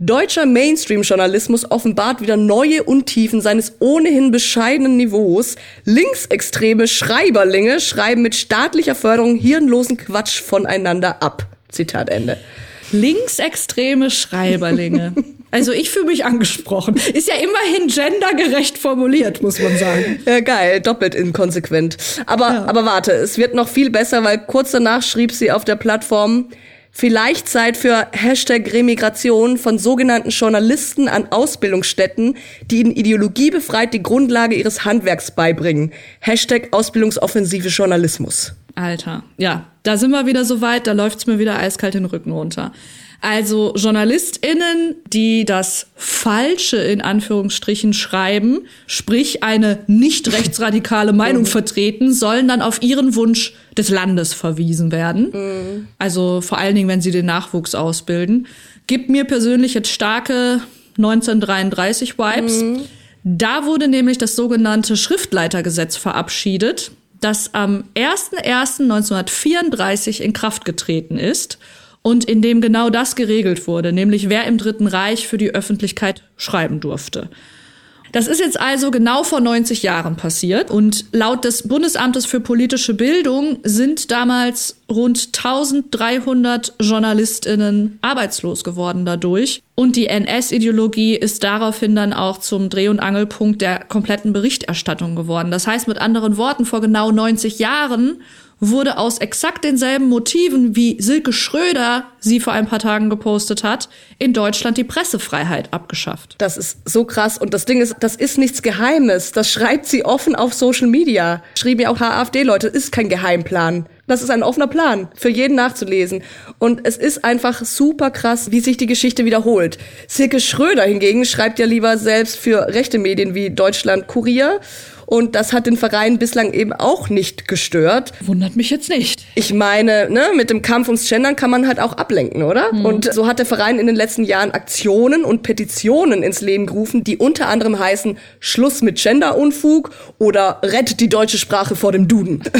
Deutscher Mainstream-Journalismus offenbart wieder neue Untiefen seines ohnehin bescheidenen Niveaus. Linksextreme Schreiberlinge schreiben mit staatlicher Förderung hirnlosen Quatsch voneinander ab. Zitat Ende. Linksextreme Schreiberlinge. (laughs) Also ich fühle mich angesprochen. Ist ja immerhin gendergerecht formuliert, muss man sagen. Ja, geil, doppelt inkonsequent. Aber, ja. aber warte, es wird noch viel besser, weil kurz danach schrieb sie auf der Plattform, Vielleicht Zeit für Hashtag Remigration von sogenannten Journalisten an Ausbildungsstätten, die ihnen ideologiebefreit die Grundlage ihres Handwerks beibringen. Hashtag Ausbildungsoffensive Journalismus. Alter, ja, da sind wir wieder so weit, da läuft's mir wieder eiskalt den Rücken runter. Also JournalistInnen, die das Falsche in Anführungsstrichen schreiben, sprich eine nicht (laughs) rechtsradikale Meinung vertreten, sollen dann auf ihren Wunsch des Landes verwiesen werden. Mhm. Also vor allen Dingen, wenn sie den Nachwuchs ausbilden. Gibt mir persönlich jetzt starke 1933 Vibes. Mhm. Da wurde nämlich das sogenannte Schriftleitergesetz verabschiedet, das am 01.01.1934 in Kraft getreten ist und in dem genau das geregelt wurde, nämlich wer im Dritten Reich für die Öffentlichkeit schreiben durfte. Das ist jetzt also genau vor 90 Jahren passiert und laut des Bundesamtes für politische Bildung sind damals rund 1300 Journalistinnen arbeitslos geworden dadurch und die NS-Ideologie ist daraufhin dann auch zum Dreh- und Angelpunkt der kompletten Berichterstattung geworden. Das heißt mit anderen Worten, vor genau 90 Jahren wurde aus exakt denselben Motiven, wie Silke Schröder sie vor ein paar Tagen gepostet hat, in Deutschland die Pressefreiheit abgeschafft. Das ist so krass. Und das Ding ist, das ist nichts Geheimes. Das schreibt sie offen auf Social Media. Schrieben ja auch AfD-Leute, ist kein Geheimplan. Das ist ein offener Plan für jeden nachzulesen. Und es ist einfach super krass, wie sich die Geschichte wiederholt. Silke Schröder hingegen schreibt ja lieber selbst für rechte Medien wie Deutschland Kurier und das hat den Verein bislang eben auch nicht gestört. Wundert mich jetzt nicht. Ich meine, ne, mit dem Kampf ums Gendern kann man halt auch ablenken, oder? Mhm. Und so hat der Verein in den letzten Jahren Aktionen und Petitionen ins Leben gerufen, die unter anderem heißen Schluss mit Genderunfug oder Rettet die deutsche Sprache vor dem Duden. (laughs)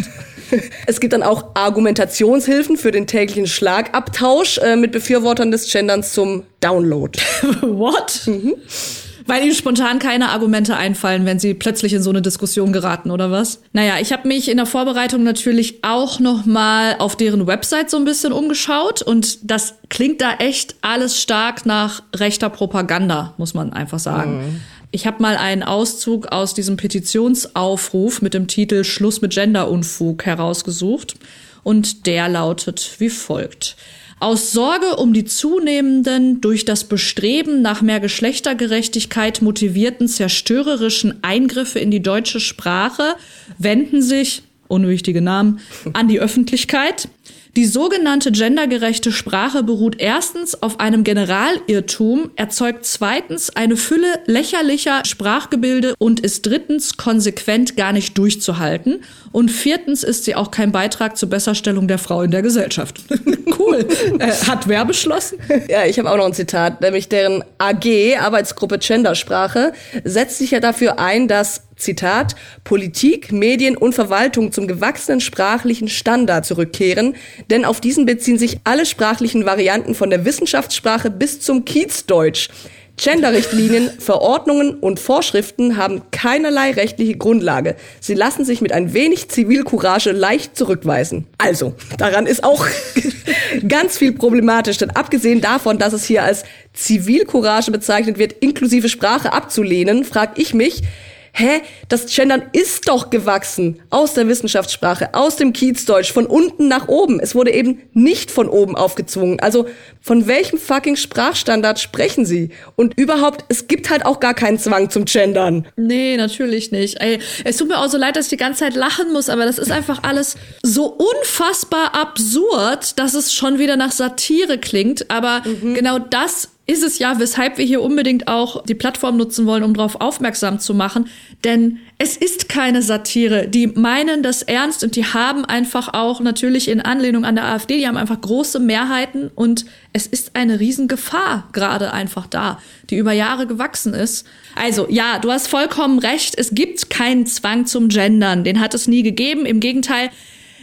Es gibt dann auch Argumentationshilfen für den täglichen Schlagabtausch äh, mit Befürwortern des Genderns zum Download. (laughs) What? Mhm. Weil ihnen spontan keine Argumente einfallen, wenn sie plötzlich in so eine Diskussion geraten oder was? Naja, ich habe mich in der Vorbereitung natürlich auch noch mal auf deren Website so ein bisschen umgeschaut und das klingt da echt alles stark nach rechter Propaganda, muss man einfach sagen. Mhm. Ich habe mal einen Auszug aus diesem Petitionsaufruf mit dem Titel Schluss mit Genderunfug herausgesucht und der lautet wie folgt. Aus Sorge um die zunehmenden, durch das Bestreben nach mehr Geschlechtergerechtigkeit motivierten zerstörerischen Eingriffe in die deutsche Sprache wenden sich, unwichtige Namen, an die Öffentlichkeit. Die sogenannte gendergerechte Sprache beruht erstens auf einem Generalirrtum, erzeugt zweitens eine Fülle lächerlicher Sprachgebilde und ist drittens konsequent gar nicht durchzuhalten. Und viertens ist sie auch kein Beitrag zur Besserstellung der Frau in der Gesellschaft. (laughs) cool. Äh, hat wer beschlossen? Ja, ich habe auch noch ein Zitat, nämlich deren AG, Arbeitsgruppe Gendersprache, setzt sich ja dafür ein, dass Zitat, Politik, Medien und Verwaltung zum gewachsenen sprachlichen Standard zurückkehren, denn auf diesen beziehen sich alle sprachlichen Varianten von der Wissenschaftssprache bis zum Kiezdeutsch. Genderrichtlinien, (laughs) Verordnungen und Vorschriften haben keinerlei rechtliche Grundlage. Sie lassen sich mit ein wenig Zivilcourage leicht zurückweisen. Also, daran ist auch (laughs) ganz viel problematisch, denn abgesehen davon, dass es hier als Zivilcourage bezeichnet wird, inklusive Sprache abzulehnen, frage ich mich, hä, das Gendern ist doch gewachsen aus der Wissenschaftssprache, aus dem Kiezdeutsch, von unten nach oben. Es wurde eben nicht von oben aufgezwungen. Also von welchem fucking Sprachstandard sprechen Sie? Und überhaupt, es gibt halt auch gar keinen Zwang zum Gendern. Nee, natürlich nicht. Ey, es tut mir auch so leid, dass ich die ganze Zeit lachen muss, aber das ist einfach alles so unfassbar absurd, dass es schon wieder nach Satire klingt. Aber mhm. genau das ist es ja, weshalb wir hier unbedingt auch die Plattform nutzen wollen, um darauf aufmerksam zu machen. Denn es ist keine Satire. Die meinen das ernst und die haben einfach auch natürlich in Anlehnung an der AfD, die haben einfach große Mehrheiten und es ist eine Riesengefahr gerade einfach da, die über Jahre gewachsen ist. Also ja, du hast vollkommen recht. Es gibt keinen Zwang zum Gendern. Den hat es nie gegeben. Im Gegenteil,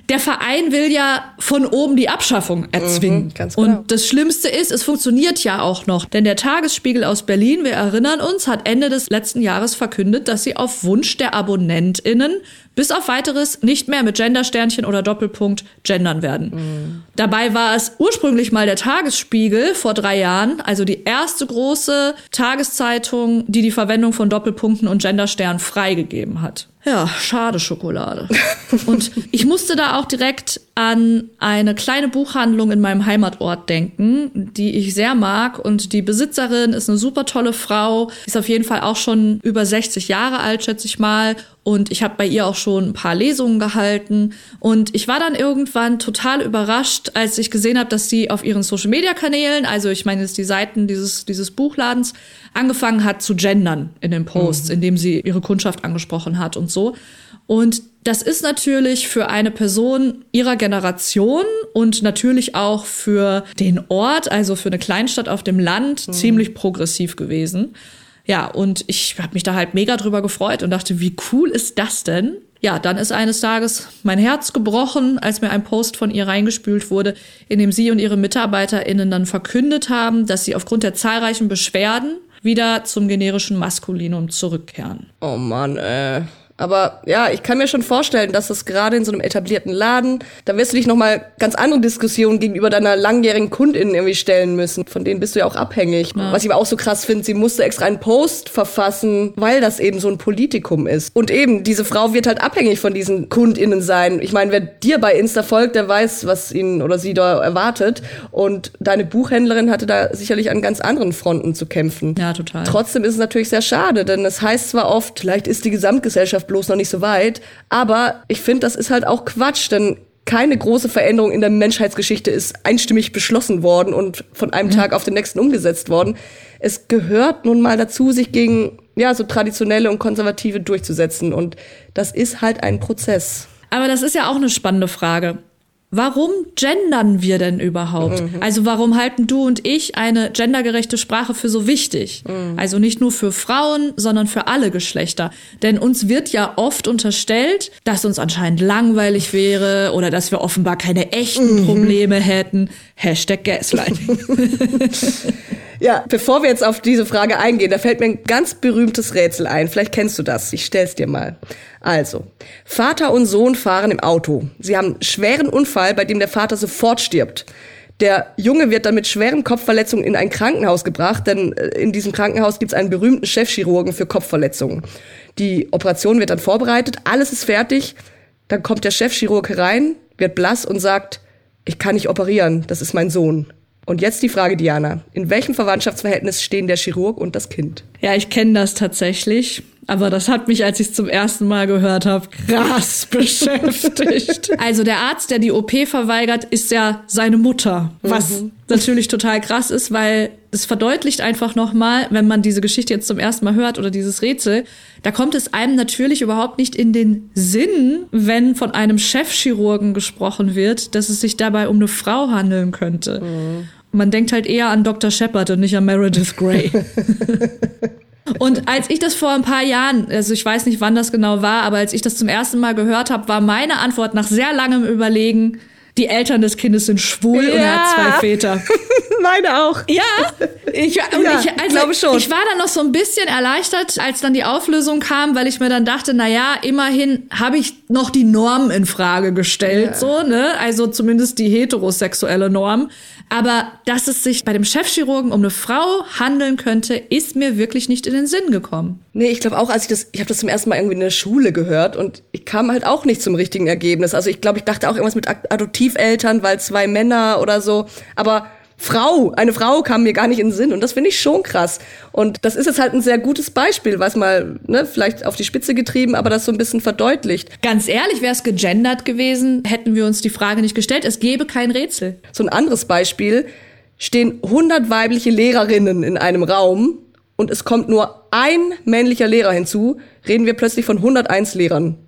der Verein will ja von oben die Abschaffung erzwingen. Mhm, genau. Und das Schlimmste ist, es funktioniert ja auch noch. Denn der Tagesspiegel aus Berlin, wir erinnern uns, hat Ende des letzten Jahres verkündet, dass sie auf Wunsch der AbonnentInnen bis auf weiteres nicht mehr mit Gendersternchen oder Doppelpunkt gendern werden. Mhm. Dabei war es ursprünglich mal der Tagesspiegel vor drei Jahren, also die erste große Tageszeitung, die die Verwendung von Doppelpunkten und Gendersternen freigegeben hat. Ja, schade Schokolade. (laughs) Und ich musste da auch direkt an eine kleine Buchhandlung in meinem Heimatort denken, die ich sehr mag. Und die Besitzerin ist eine super tolle Frau, ist auf jeden Fall auch schon über 60 Jahre alt, schätze ich mal. Und ich habe bei ihr auch schon ein paar Lesungen gehalten. Und ich war dann irgendwann total überrascht, als ich gesehen habe, dass sie auf ihren Social-Media-Kanälen, also ich meine jetzt die Seiten dieses, dieses Buchladens, angefangen hat zu gendern in den Posts, mhm. indem sie ihre Kundschaft angesprochen hat und so. Und das ist natürlich für eine Person ihrer Generation und natürlich auch für den Ort, also für eine Kleinstadt auf dem Land, mhm. ziemlich progressiv gewesen. Ja, und ich habe mich da halt mega drüber gefreut und dachte, wie cool ist das denn? Ja, dann ist eines Tages mein Herz gebrochen, als mir ein Post von ihr reingespült wurde, in dem sie und ihre MitarbeiterInnen dann verkündet haben, dass sie aufgrund der zahlreichen Beschwerden wieder zum generischen Maskulinum zurückkehren. Oh Mann, äh. Aber ja, ich kann mir schon vorstellen, dass das gerade in so einem etablierten Laden, da wirst du dich nochmal ganz andere Diskussionen gegenüber deiner langjährigen Kundin irgendwie stellen müssen. Von denen bist du ja auch abhängig. Ja. Was ich aber auch so krass finde, sie musste extra einen Post verfassen, weil das eben so ein Politikum ist. Und eben, diese Frau wird halt abhängig von diesen KundInnen sein. Ich meine, wer dir bei Insta folgt, der weiß, was ihn oder sie da erwartet. Und deine Buchhändlerin hatte da sicherlich an ganz anderen Fronten zu kämpfen. Ja, total. Trotzdem ist es natürlich sehr schade, denn es heißt zwar oft, vielleicht ist die Gesamtgesellschaft bloß noch nicht so weit. Aber ich finde, das ist halt auch Quatsch, denn keine große Veränderung in der Menschheitsgeschichte ist einstimmig beschlossen worden und von einem Tag auf den nächsten umgesetzt worden. Es gehört nun mal dazu, sich gegen ja so traditionelle und konservative durchzusetzen und das ist halt ein Prozess. Aber das ist ja auch eine spannende Frage. Warum gendern wir denn überhaupt? Mhm. Also warum halten du und ich eine gendergerechte Sprache für so wichtig? Mhm. Also nicht nur für Frauen, sondern für alle Geschlechter. Denn uns wird ja oft unterstellt, dass uns anscheinend langweilig wäre oder dass wir offenbar keine echten mhm. Probleme hätten. Hashtag Gaslighting. (laughs) Ja, bevor wir jetzt auf diese Frage eingehen, da fällt mir ein ganz berühmtes Rätsel ein. Vielleicht kennst du das. Ich stell's dir mal. Also, Vater und Sohn fahren im Auto. Sie haben einen schweren Unfall, bei dem der Vater sofort stirbt. Der Junge wird dann mit schweren Kopfverletzungen in ein Krankenhaus gebracht, denn äh, in diesem Krankenhaus gibt es einen berühmten Chefchirurgen für Kopfverletzungen. Die Operation wird dann vorbereitet, alles ist fertig. Dann kommt der Chefchirurg herein, wird blass und sagt, ich kann nicht operieren, das ist mein Sohn. Und jetzt die Frage, Diana. In welchem Verwandtschaftsverhältnis stehen der Chirurg und das Kind? Ja, ich kenne das tatsächlich. Aber das hat mich, als ich es zum ersten Mal gehört habe, krass (laughs) beschäftigt. Also der Arzt, der die OP verweigert, ist ja seine Mutter. Was mhm. natürlich total krass ist, weil es verdeutlicht einfach nochmal, wenn man diese Geschichte jetzt zum ersten Mal hört oder dieses Rätsel, da kommt es einem natürlich überhaupt nicht in den Sinn, wenn von einem Chefchirurgen gesprochen wird, dass es sich dabei um eine Frau handeln könnte. Mhm. Man denkt halt eher an Dr. Shepard und nicht an Meredith Grey. (laughs) Und als ich das vor ein paar Jahren, also ich weiß nicht, wann das genau war, aber als ich das zum ersten Mal gehört habe, war meine Antwort nach sehr langem Überlegen, die Eltern des Kindes sind schwul ja. und er hat zwei Väter. (laughs) Meine auch. Ja, ich, ja, ich also, glaube schon. Ich war dann noch so ein bisschen erleichtert, als dann die Auflösung kam, weil ich mir dann dachte, na ja, immerhin habe ich noch die Norm in Frage gestellt, ja. so, ne? Also zumindest die heterosexuelle Norm. Aber dass es sich bei dem Chefchirurgen um eine Frau handeln könnte, ist mir wirklich nicht in den Sinn gekommen. Nee, ich glaube auch, als ich das, ich habe das zum ersten Mal irgendwie in der Schule gehört und ich kam halt auch nicht zum richtigen Ergebnis. Also ich glaube, ich dachte auch irgendwas mit Adoptiveltern, weil zwei Männer oder so. Aber Frau, eine Frau kam mir gar nicht in den Sinn und das finde ich schon krass. Und das ist jetzt halt ein sehr gutes Beispiel, was mal ne, vielleicht auf die Spitze getrieben, aber das so ein bisschen verdeutlicht. Ganz ehrlich, wäre es gegendert gewesen, hätten wir uns die Frage nicht gestellt. Es gäbe kein Rätsel. So ein anderes Beispiel, stehen 100 weibliche Lehrerinnen in einem Raum und es kommt nur ein männlicher Lehrer hinzu, reden wir plötzlich von 101 Lehrern.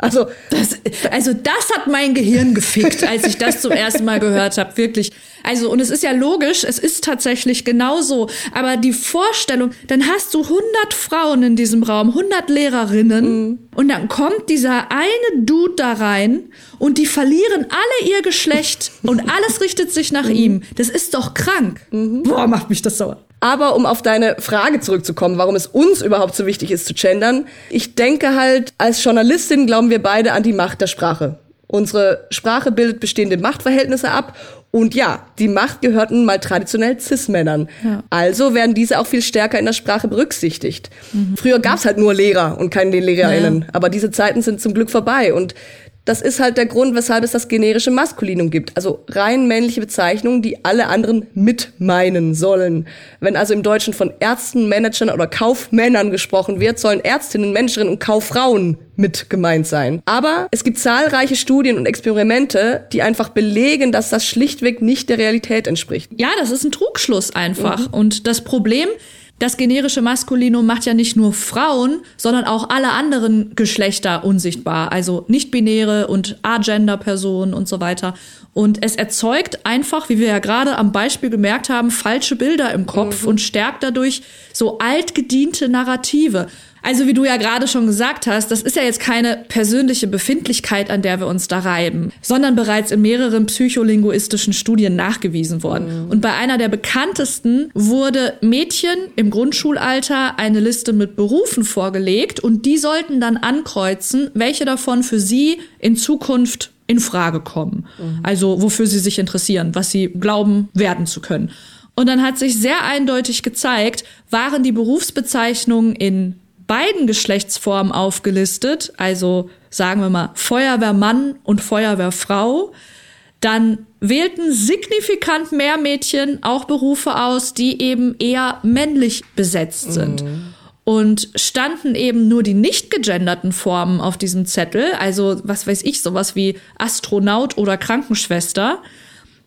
Also das, also das hat mein Gehirn gefickt, als ich das zum ersten Mal gehört habe, wirklich. Also und es ist ja logisch, es ist tatsächlich genauso. Aber die Vorstellung, dann hast du 100 Frauen in diesem Raum, 100 Lehrerinnen mhm. und dann kommt dieser eine Dude da rein und die verlieren alle ihr Geschlecht und alles richtet sich nach mhm. ihm. Das ist doch krank. Mhm. Boah, macht mich das sauer. Aber um auf deine Frage zurückzukommen, warum es uns überhaupt so wichtig ist zu gendern, ich denke halt, als Journalistin glauben wir beide an die Macht der Sprache. Unsere Sprache bildet bestehende Machtverhältnisse ab und ja, die Macht gehört nun mal traditionell Cis-Männern. Ja. Also werden diese auch viel stärker in der Sprache berücksichtigt. Mhm. Früher gab's halt nur Lehrer und keine LehrerInnen. Ja. Aber diese Zeiten sind zum Glück vorbei. Und das ist halt der Grund, weshalb es das generische Maskulinum gibt. Also rein männliche Bezeichnungen, die alle anderen mit meinen sollen. Wenn also im Deutschen von Ärzten, Managern oder Kaufmännern gesprochen wird, sollen Ärztinnen, Managerinnen und Kauffrauen mit gemeint sein. Aber es gibt zahlreiche Studien und Experimente, die einfach belegen, dass das schlichtweg nicht der Realität entspricht. Ja, das ist ein Trugschluss einfach. Mhm. Und das Problem das generische Maskulinum macht ja nicht nur Frauen, sondern auch alle anderen Geschlechter unsichtbar, also nicht-binäre und agender-Personen und so weiter. Und es erzeugt einfach, wie wir ja gerade am Beispiel gemerkt haben, falsche Bilder im Kopf mhm. und stärkt dadurch so altgediente Narrative. Also wie du ja gerade schon gesagt hast, das ist ja jetzt keine persönliche Befindlichkeit, an der wir uns da reiben, sondern bereits in mehreren psycholinguistischen Studien nachgewiesen worden. Mhm. Und bei einer der bekanntesten wurde Mädchen im Grundschulalter eine Liste mit Berufen vorgelegt und die sollten dann ankreuzen, welche davon für sie in Zukunft in Frage kommen. Mhm. Also wofür sie sich interessieren, was sie glauben werden zu können. Und dann hat sich sehr eindeutig gezeigt, waren die Berufsbezeichnungen in beiden Geschlechtsformen aufgelistet, also sagen wir mal Feuerwehrmann und Feuerwehrfrau, dann wählten signifikant mehr Mädchen auch Berufe aus, die eben eher männlich besetzt sind. Mhm. und standen eben nur die nicht gegenderten Formen auf diesem Zettel, also was weiß ich, sowas wie Astronaut oder Krankenschwester,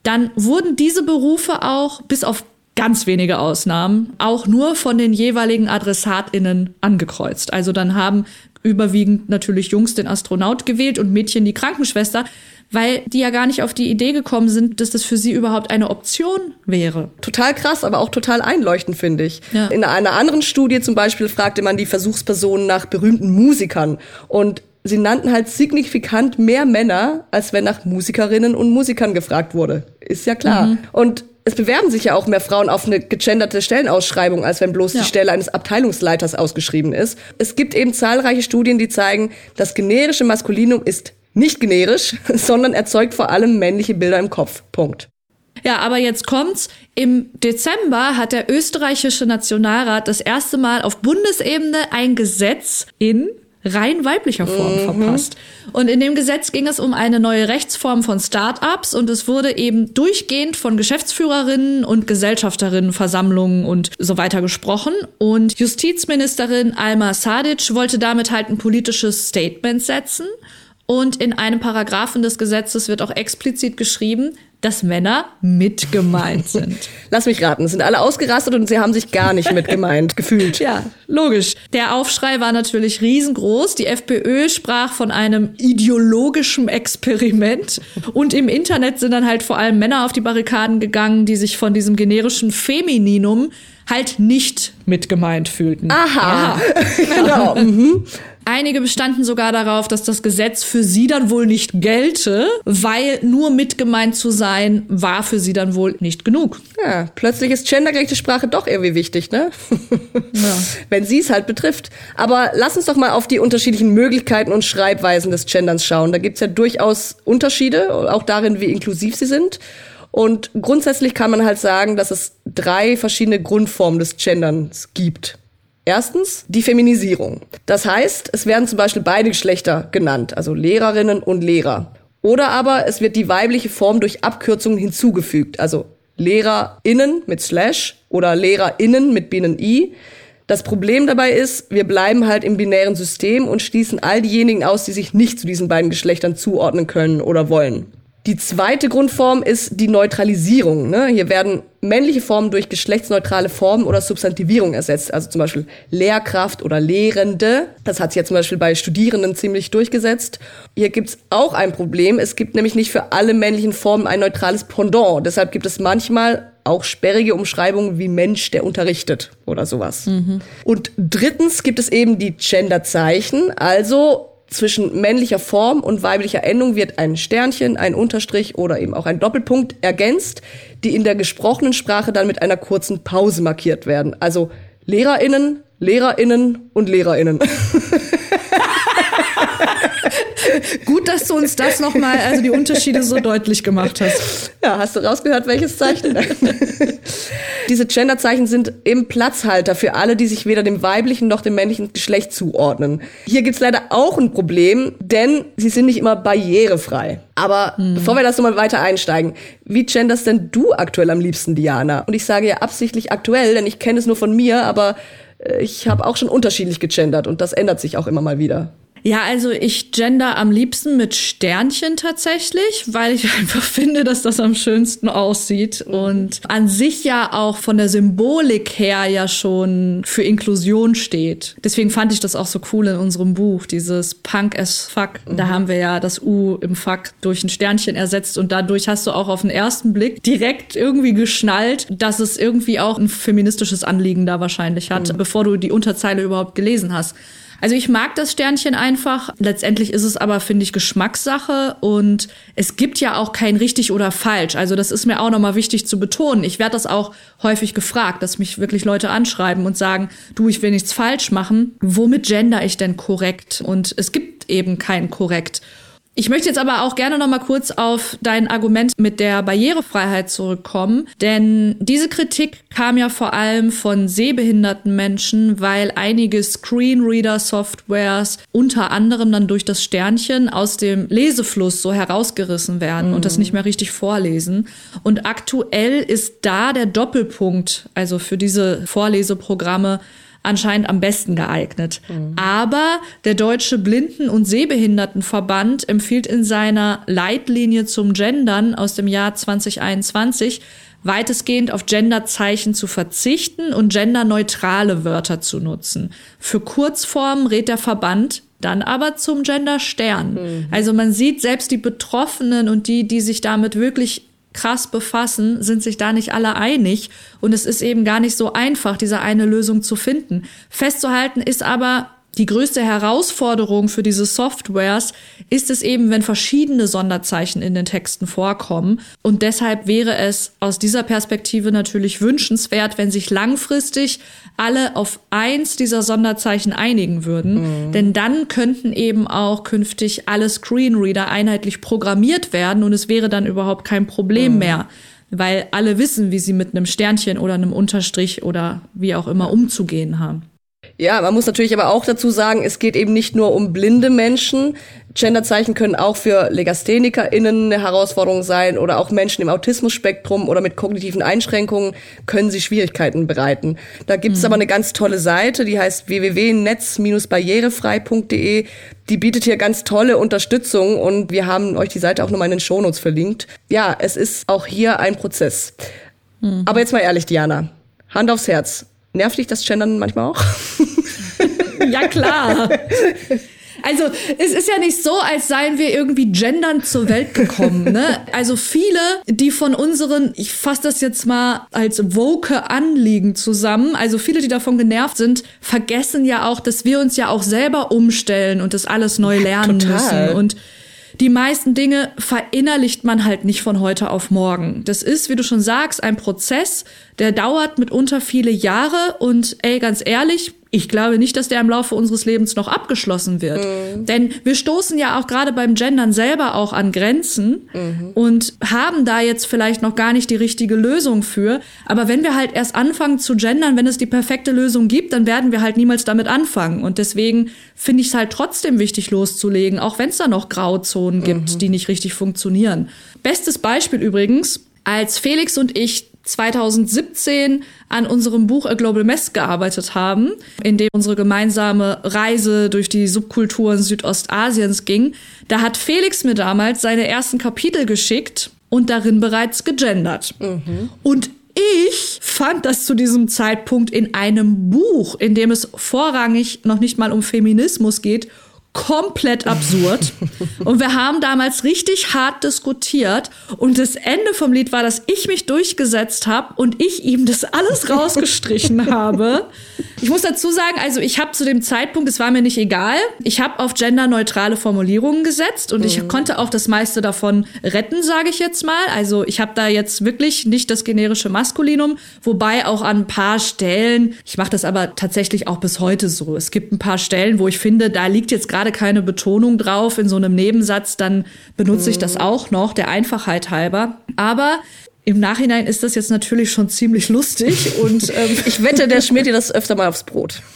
dann wurden diese Berufe auch bis auf ganz wenige Ausnahmen auch nur von den jeweiligen Adressatinnen angekreuzt. Also dann haben überwiegend natürlich Jungs den Astronaut gewählt und Mädchen die Krankenschwester, weil die ja gar nicht auf die Idee gekommen sind, dass das für sie überhaupt eine Option wäre. Total krass, aber auch total einleuchtend, finde ich. Ja. In einer anderen Studie zum Beispiel fragte man die Versuchspersonen nach berühmten Musikern und sie nannten halt signifikant mehr Männer, als wenn nach Musikerinnen und Musikern gefragt wurde. Ist ja klar. Mhm. Und es bewerben sich ja auch mehr Frauen auf eine gegenderte Stellenausschreibung, als wenn bloß Ja. die Stelle eines Abteilungsleiters ausgeschrieben ist. Es gibt eben zahlreiche Studien, die zeigen, das generische Maskulinum ist nicht generisch, (laughs) sondern erzeugt vor allem männliche Bilder im Kopf. Punkt. Ja, aber jetzt kommt's. Im Dezember hat der österreichische Nationalrat das erste Mal auf Bundesebene ein Gesetz in rein weiblicher Form verpasst. Und in dem Gesetz ging es um eine neue Rechtsform von Start-ups und es wurde eben durchgehend von Geschäftsführerinnen und Gesellschafterinnenversammlungen und so weiter gesprochen. Und Justizministerin Alma Sadic wollte damit halt ein politisches Statement setzen. Und in einem Paragraphen des Gesetzes wird auch explizit geschrieben, dass Männer mit gemeint (laughs) sind. Lass mich raten, es sind alle ausgerastet und sie haben sich gar nicht mit gemeint (laughs) gefühlt. Ja, logisch. Der Aufschrei war natürlich riesengroß. Die FPÖ sprach von einem ideologischen Experiment. Und im Internet sind dann halt vor allem Männer auf die Barrikaden gegangen, die sich von diesem generischen Femininum halt nicht mit gemeint fühlten. Aha. Ja. (laughs) genau. Mhm. Einige bestanden sogar darauf, dass das Gesetz für sie dann wohl nicht gelte, weil nur mitgemeint zu sein war für sie dann wohl nicht genug. Ja, plötzlich ist gendergerechte Sprache doch irgendwie wichtig, ne? Ja. (laughs) Wenn sie es halt betrifft. Aber lass uns doch mal auf die unterschiedlichen Möglichkeiten und Schreibweisen des Genderns schauen. Da gibt's ja durchaus Unterschiede, auch darin, wie inklusiv sie sind. Und grundsätzlich kann man halt sagen, dass es drei verschiedene Grundformen des Genderns gibt. Erstens die Feminisierung. Das heißt, es werden zum Beispiel beide Geschlechter genannt, also Lehrerinnen und Lehrer. Oder aber es wird die weibliche Form durch Abkürzungen hinzugefügt, also LehrerInnen mit Slash oder LehrerInnen mit Binnen-I. Das Problem dabei ist, wir bleiben halt im binären System und schließen all diejenigen aus, die sich nicht zu diesen beiden Geschlechtern zuordnen können oder wollen. Die zweite Grundform ist die Neutralisierung. Ne? Hier werden männliche Formen durch geschlechtsneutrale Formen oder Substantivierung ersetzt. Also zum Beispiel Lehrkraft oder Lehrende. Das hat sich ja zum Beispiel bei Studierenden ziemlich durchgesetzt. Hier gibt's auch ein Problem. Es gibt nämlich nicht für alle männlichen Formen ein neutrales Pendant. Deshalb gibt es manchmal auch sperrige Umschreibungen wie Mensch, der unterrichtet oder sowas. Und drittens gibt es eben die Genderzeichen. Also zwischen männlicher Form und weiblicher Endung wird ein Sternchen, ein Unterstrich oder eben auch ein Doppelpunkt ergänzt, die in der gesprochenen Sprache dann mit einer kurzen Pause markiert werden. Also LehrerInnen, LehrerInnen und LehrerInnen. (laughs) (laughs) Gut, dass du uns das nochmal, also die Unterschiede so deutlich gemacht hast. Ja, hast du rausgehört, welches Zeichen? (laughs) Diese Genderzeichen sind im Platzhalter für alle, die sich weder dem weiblichen noch dem männlichen Geschlecht zuordnen. Hier gibt's leider auch ein Problem, denn sie sind nicht immer barrierefrei. Aber bevor wir das nochmal weiter einsteigen, wie genderst denn du aktuell am liebsten, Diana? Und ich sage ja absichtlich aktuell, denn ich kenne es nur von mir, aber äh, ich habe auch schon unterschiedlich gegendert und das ändert sich auch immer mal wieder. Ja, also ich gender am liebsten mit Sternchen tatsächlich, weil ich (laughs) einfach finde, dass das am schönsten aussieht und an sich ja auch von der Symbolik her ja schon für Inklusion steht. Deswegen fand ich das auch so cool in unserem Buch, dieses Punk as fuck. Da haben wir ja das U im Fuck durch ein Sternchen ersetzt und dadurch hast du auch auf den ersten Blick direkt irgendwie geschnallt, dass es irgendwie auch ein feministisches Anliegen da wahrscheinlich hat, bevor du die Unterzeile überhaupt gelesen hast. Also ich mag das Sternchen einfach. Letztendlich ist es aber, finde ich, Geschmackssache und es gibt ja auch kein richtig oder falsch. Also das ist mir auch nochmal wichtig zu betonen. Ich werde das auch häufig gefragt, dass mich wirklich Leute anschreiben und sagen, du, ich will nichts falsch machen. Womit gender ich denn korrekt? Und es gibt eben kein korrekt. Ich möchte jetzt aber auch gerne noch mal kurz auf dein Argument mit der Barrierefreiheit zurückkommen, denn diese Kritik kam ja vor allem von sehbehinderten Menschen, weil einige Screenreader-Softwares unter anderem dann durch das Sternchen aus dem Lesefluss so herausgerissen werden und das nicht mehr richtig vorlesen. Und aktuell ist da der Doppelpunkt, also für diese Vorleseprogramme, anscheinend am besten geeignet. Mhm. Aber der Deutsche Blinden- und Sehbehindertenverband empfiehlt in seiner Leitlinie zum Gendern aus dem Jahr 2021 weitestgehend auf Genderzeichen zu verzichten und genderneutrale Wörter zu nutzen. Für Kurzformen rät der Verband dann aber zum Genderstern. Mhm. Also man sieht selbst die Betroffenen und die, die sich damit wirklich krass befassen, sind sich da nicht alle einig. Und es ist eben gar nicht so einfach, diese eine Lösung zu finden. Festzuhalten ist aber, die größte Herausforderung für diese Softwares ist es eben, wenn verschiedene Sonderzeichen in den Texten vorkommen. Und deshalb wäre es aus dieser Perspektive natürlich wünschenswert, wenn sich langfristig alle auf eins dieser Sonderzeichen einigen würden. Mhm. Denn dann könnten eben auch künftig alle Screenreader einheitlich programmiert werden und es wäre dann überhaupt kein Problem mhm. mehr weil alle wissen, wie sie mit einem Sternchen oder einem Unterstrich oder wie auch immer umzugehen haben. Ja, man muss natürlich aber auch dazu sagen, es geht eben nicht nur um blinde Menschen. Genderzeichen können auch für LegasthenikerInnen eine Herausforderung sein oder auch Menschen im Autismusspektrum oder mit kognitiven Einschränkungen können sie Schwierigkeiten bereiten. Da gibt's mhm. aber eine ganz tolle Seite, die heißt www.netz-barrierefrei.de. Die bietet hier ganz tolle Unterstützung und wir haben euch die Seite auch nochmal in den Shownotes verlinkt. Ja, es ist auch hier ein Prozess. Mhm. Aber jetzt mal ehrlich, Diana. Hand aufs Herz. Nervt dich das Gendern manchmal auch? (laughs) ja, klar. Also es ist ja nicht so, als seien wir irgendwie gendern zur Welt gekommen. Ne? Also viele, die von unseren, ich fasse das jetzt mal als woke Anliegen zusammen, also viele, die davon genervt sind, vergessen ja auch, dass wir uns ja auch selber umstellen und das alles neu lernen ja, müssen. Und die meisten Dinge verinnerlicht man halt nicht von heute auf morgen. Das ist, wie du schon sagst, ein Prozess, der dauert mitunter viele Jahre und ey, ganz ehrlich, ich glaube nicht, dass der im Laufe unseres Lebens noch abgeschlossen wird. Mhm. Denn wir stoßen ja auch gerade beim Gendern selber auch an Grenzen mhm. und haben da jetzt vielleicht noch gar nicht die richtige Lösung für. Aber wenn wir halt erst anfangen zu gendern, wenn es die perfekte Lösung gibt, dann werden wir halt niemals damit anfangen. Und deswegen finde ich es halt trotzdem wichtig loszulegen, auch wenn es da noch Grauzonen gibt, mhm. die nicht richtig funktionieren. Bestes Beispiel übrigens, als Felix und ich 2017 an unserem Buch A Global Mess gearbeitet haben, in dem unsere gemeinsame Reise durch die Subkulturen Südostasiens ging. Da hat Felix mir damals seine ersten Kapitel geschickt und darin bereits gegendert. Mhm. Und ich fand das zu diesem Zeitpunkt in einem Buch, in dem es vorrangig noch nicht mal um Feminismus geht, komplett absurd. (laughs) und wir haben damals richtig hart diskutiert. Und das Ende vom Lied war, dass ich mich durchgesetzt habe und ich ihm das alles rausgestrichen (laughs) habe. Ich muss dazu sagen, also ich habe zu dem Zeitpunkt, es war mir nicht egal, ich habe auf genderneutrale Formulierungen gesetzt und mhm. ich konnte auch das meiste davon retten, sage ich jetzt mal. Also ich habe da jetzt wirklich nicht das generische Maskulinum, wobei auch an ein paar Stellen, ich mache das aber tatsächlich auch bis heute so. Es gibt ein paar Stellen, wo ich finde, da liegt jetzt gerade keine Betonung drauf in so einem Nebensatz, dann benutze ich das mhm. auch noch, der Einfachheit halber. Aber im Nachhinein ist das jetzt natürlich schon ziemlich lustig und ähm, (laughs) ich wette, der schmiert dir das öfter mal aufs Brot. (laughs)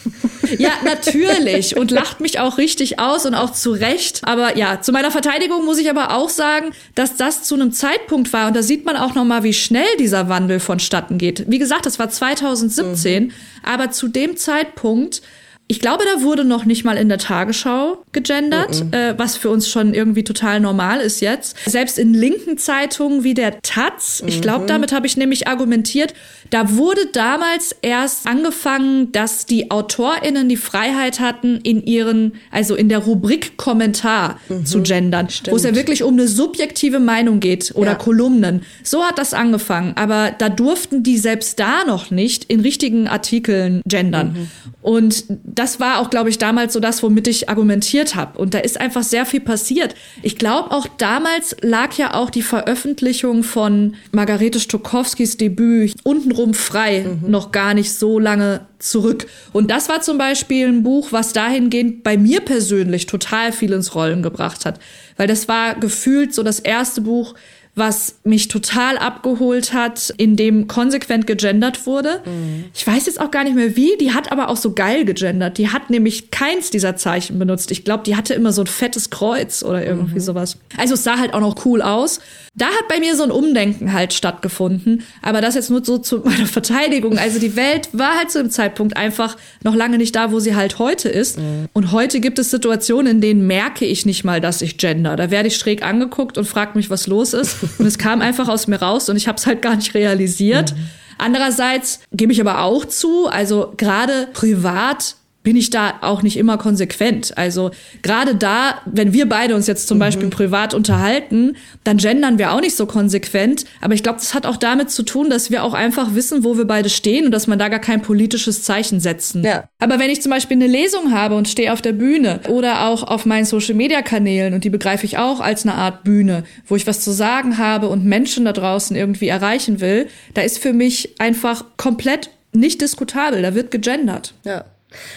Ja, natürlich und lacht mich auch richtig aus und auch zu Recht. Aber ja, zu meiner Verteidigung muss ich aber auch sagen, dass das zu einem Zeitpunkt war und da sieht man auch noch mal, wie schnell dieser Wandel vonstatten geht. Wie gesagt, das war 2017, mhm. aber zu dem Zeitpunkt ich glaube, da wurde noch nicht mal in der Tagesschau gegendert, mm -mm. Äh, was für uns schon irgendwie total normal ist jetzt. Selbst in linken Zeitungen wie der Taz, ich glaube, mhm. damit habe ich nämlich argumentiert, da wurde damals erst angefangen, dass die AutorInnen die Freiheit hatten, in ihren, also in der Rubrik Kommentar mhm. zu gendern, wo es ja wirklich um eine subjektive Meinung geht oder ja. Kolumnen. So hat das angefangen, aber da durften die selbst da noch nicht in richtigen Artikeln gendern. Mhm. Und das war auch, glaube ich, damals so das, womit ich argumentiert habe. Und da ist einfach sehr viel passiert. Ich glaube, auch damals lag ja auch die Veröffentlichung von Margarete Stokowskis Debüt untenrum frei mhm. noch gar nicht so lange zurück. Und das war zum Beispiel ein Buch, was dahingehend bei mir persönlich total viel ins Rollen gebracht hat. Weil das war gefühlt so das erste Buch, was mich total abgeholt hat, in dem konsequent gegendert wurde. Mhm. Ich weiß jetzt auch gar nicht mehr wie, die hat aber auch so geil gegendert. Die hat nämlich keins dieser Zeichen benutzt. Ich glaube, die hatte immer so ein fettes Kreuz oder irgendwie mhm. sowas. Also es sah halt auch noch cool aus. Da hat bei mir so ein Umdenken halt stattgefunden. Aber das jetzt nur so zu (laughs) meiner Verteidigung. Also die Welt war halt zu dem Zeitpunkt einfach noch lange nicht da, wo sie halt heute ist. Mhm. Und heute gibt es Situationen, in denen merke ich nicht mal, dass ich gender. Da werde ich schräg angeguckt und frage mich, was los ist. Und es kam einfach aus mir raus und ich habe es halt gar nicht realisiert. Mhm. Andererseits gebe ich aber auch zu, also gerade privat bin ich da auch nicht immer konsequent. Also gerade da, wenn wir beide uns jetzt zum mhm. Beispiel privat unterhalten, dann gendern wir auch nicht so konsequent. Aber ich glaube, das hat auch damit zu tun, dass wir auch einfach wissen, wo wir beide stehen und dass man da gar kein politisches Zeichen setzen. Ja. Aber wenn ich zum Beispiel eine Lesung habe und stehe auf der Bühne oder auch auf meinen Social-Media-Kanälen und die begreife ich auch als eine Art Bühne, wo ich was zu sagen habe und Menschen da draußen irgendwie erreichen will, da ist für mich einfach komplett nicht diskutabel. Da wird gegendert. Ja.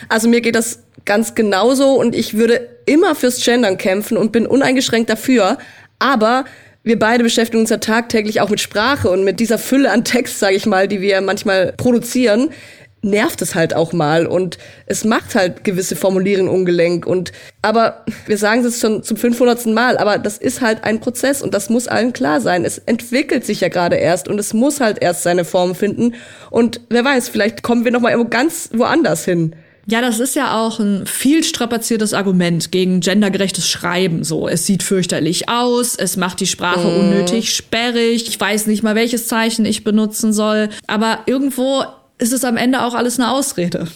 Also mir geht das ganz genauso und ich würde immer fürs Gendern kämpfen und bin uneingeschränkt dafür. Aber wir beide beschäftigen uns ja tagtäglich auch mit Sprache und mit dieser Fülle an Text, sage ich mal, die wir manchmal produzieren, nervt es halt auch mal und es macht halt gewisse Formulierungen ungelenk und aber wir sagen es schon zum 500. Mal, aber das ist halt ein Prozess und das muss allen klar sein. Es entwickelt sich ja gerade erst und es muss halt erst seine Form finden und wer weiß, vielleicht kommen wir noch mal irgendwo ganz woanders hin. Ja, das ist ja auch ein viel strapaziertes Argument gegen gendergerechtes Schreiben. So, es sieht fürchterlich aus, es macht die Sprache mm. unnötig sperrig, ich weiß nicht mal, welches Zeichen ich benutzen soll. Aber irgendwo ist es am Ende auch alles eine Ausrede.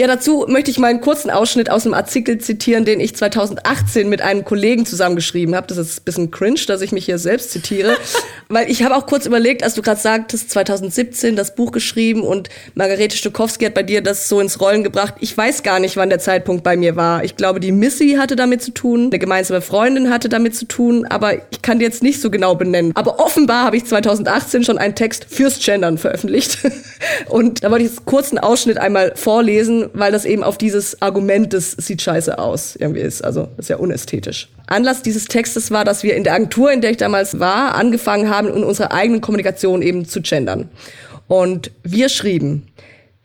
Ja, dazu möchte ich mal einen kurzen Ausschnitt aus einem Artikel zitieren, den ich 2018 mit einem Kollegen zusammengeschrieben habe. Das ist ein bisschen cringe, dass ich mich hier selbst zitiere. (laughs) Weil ich habe auch kurz überlegt, als du gerade sagtest, 2017 das Buch geschrieben und Margarete Stokowski hat bei dir das so ins Rollen gebracht. Ich weiß gar nicht, wann der Zeitpunkt bei mir war. Ich glaube, die Missy hatte damit zu tun, eine gemeinsame Freundin hatte damit zu tun, aber ich kann dir jetzt nicht so genau benennen. Aber offenbar habe ich 2018 schon einen Text fürs Gendern veröffentlicht. (laughs) Und da wollte ich jetzt kurz einen Ausschnitt einmal vorlesen, weil das eben auf dieses Argument des sieht scheiße aus irgendwie ist. Also ist ja unästhetisch. Anlass dieses Textes war, dass wir in der Agentur, in der ich damals war, angefangen haben, in unserer eigenen Kommunikation eben zu gendern. Und wir schrieben,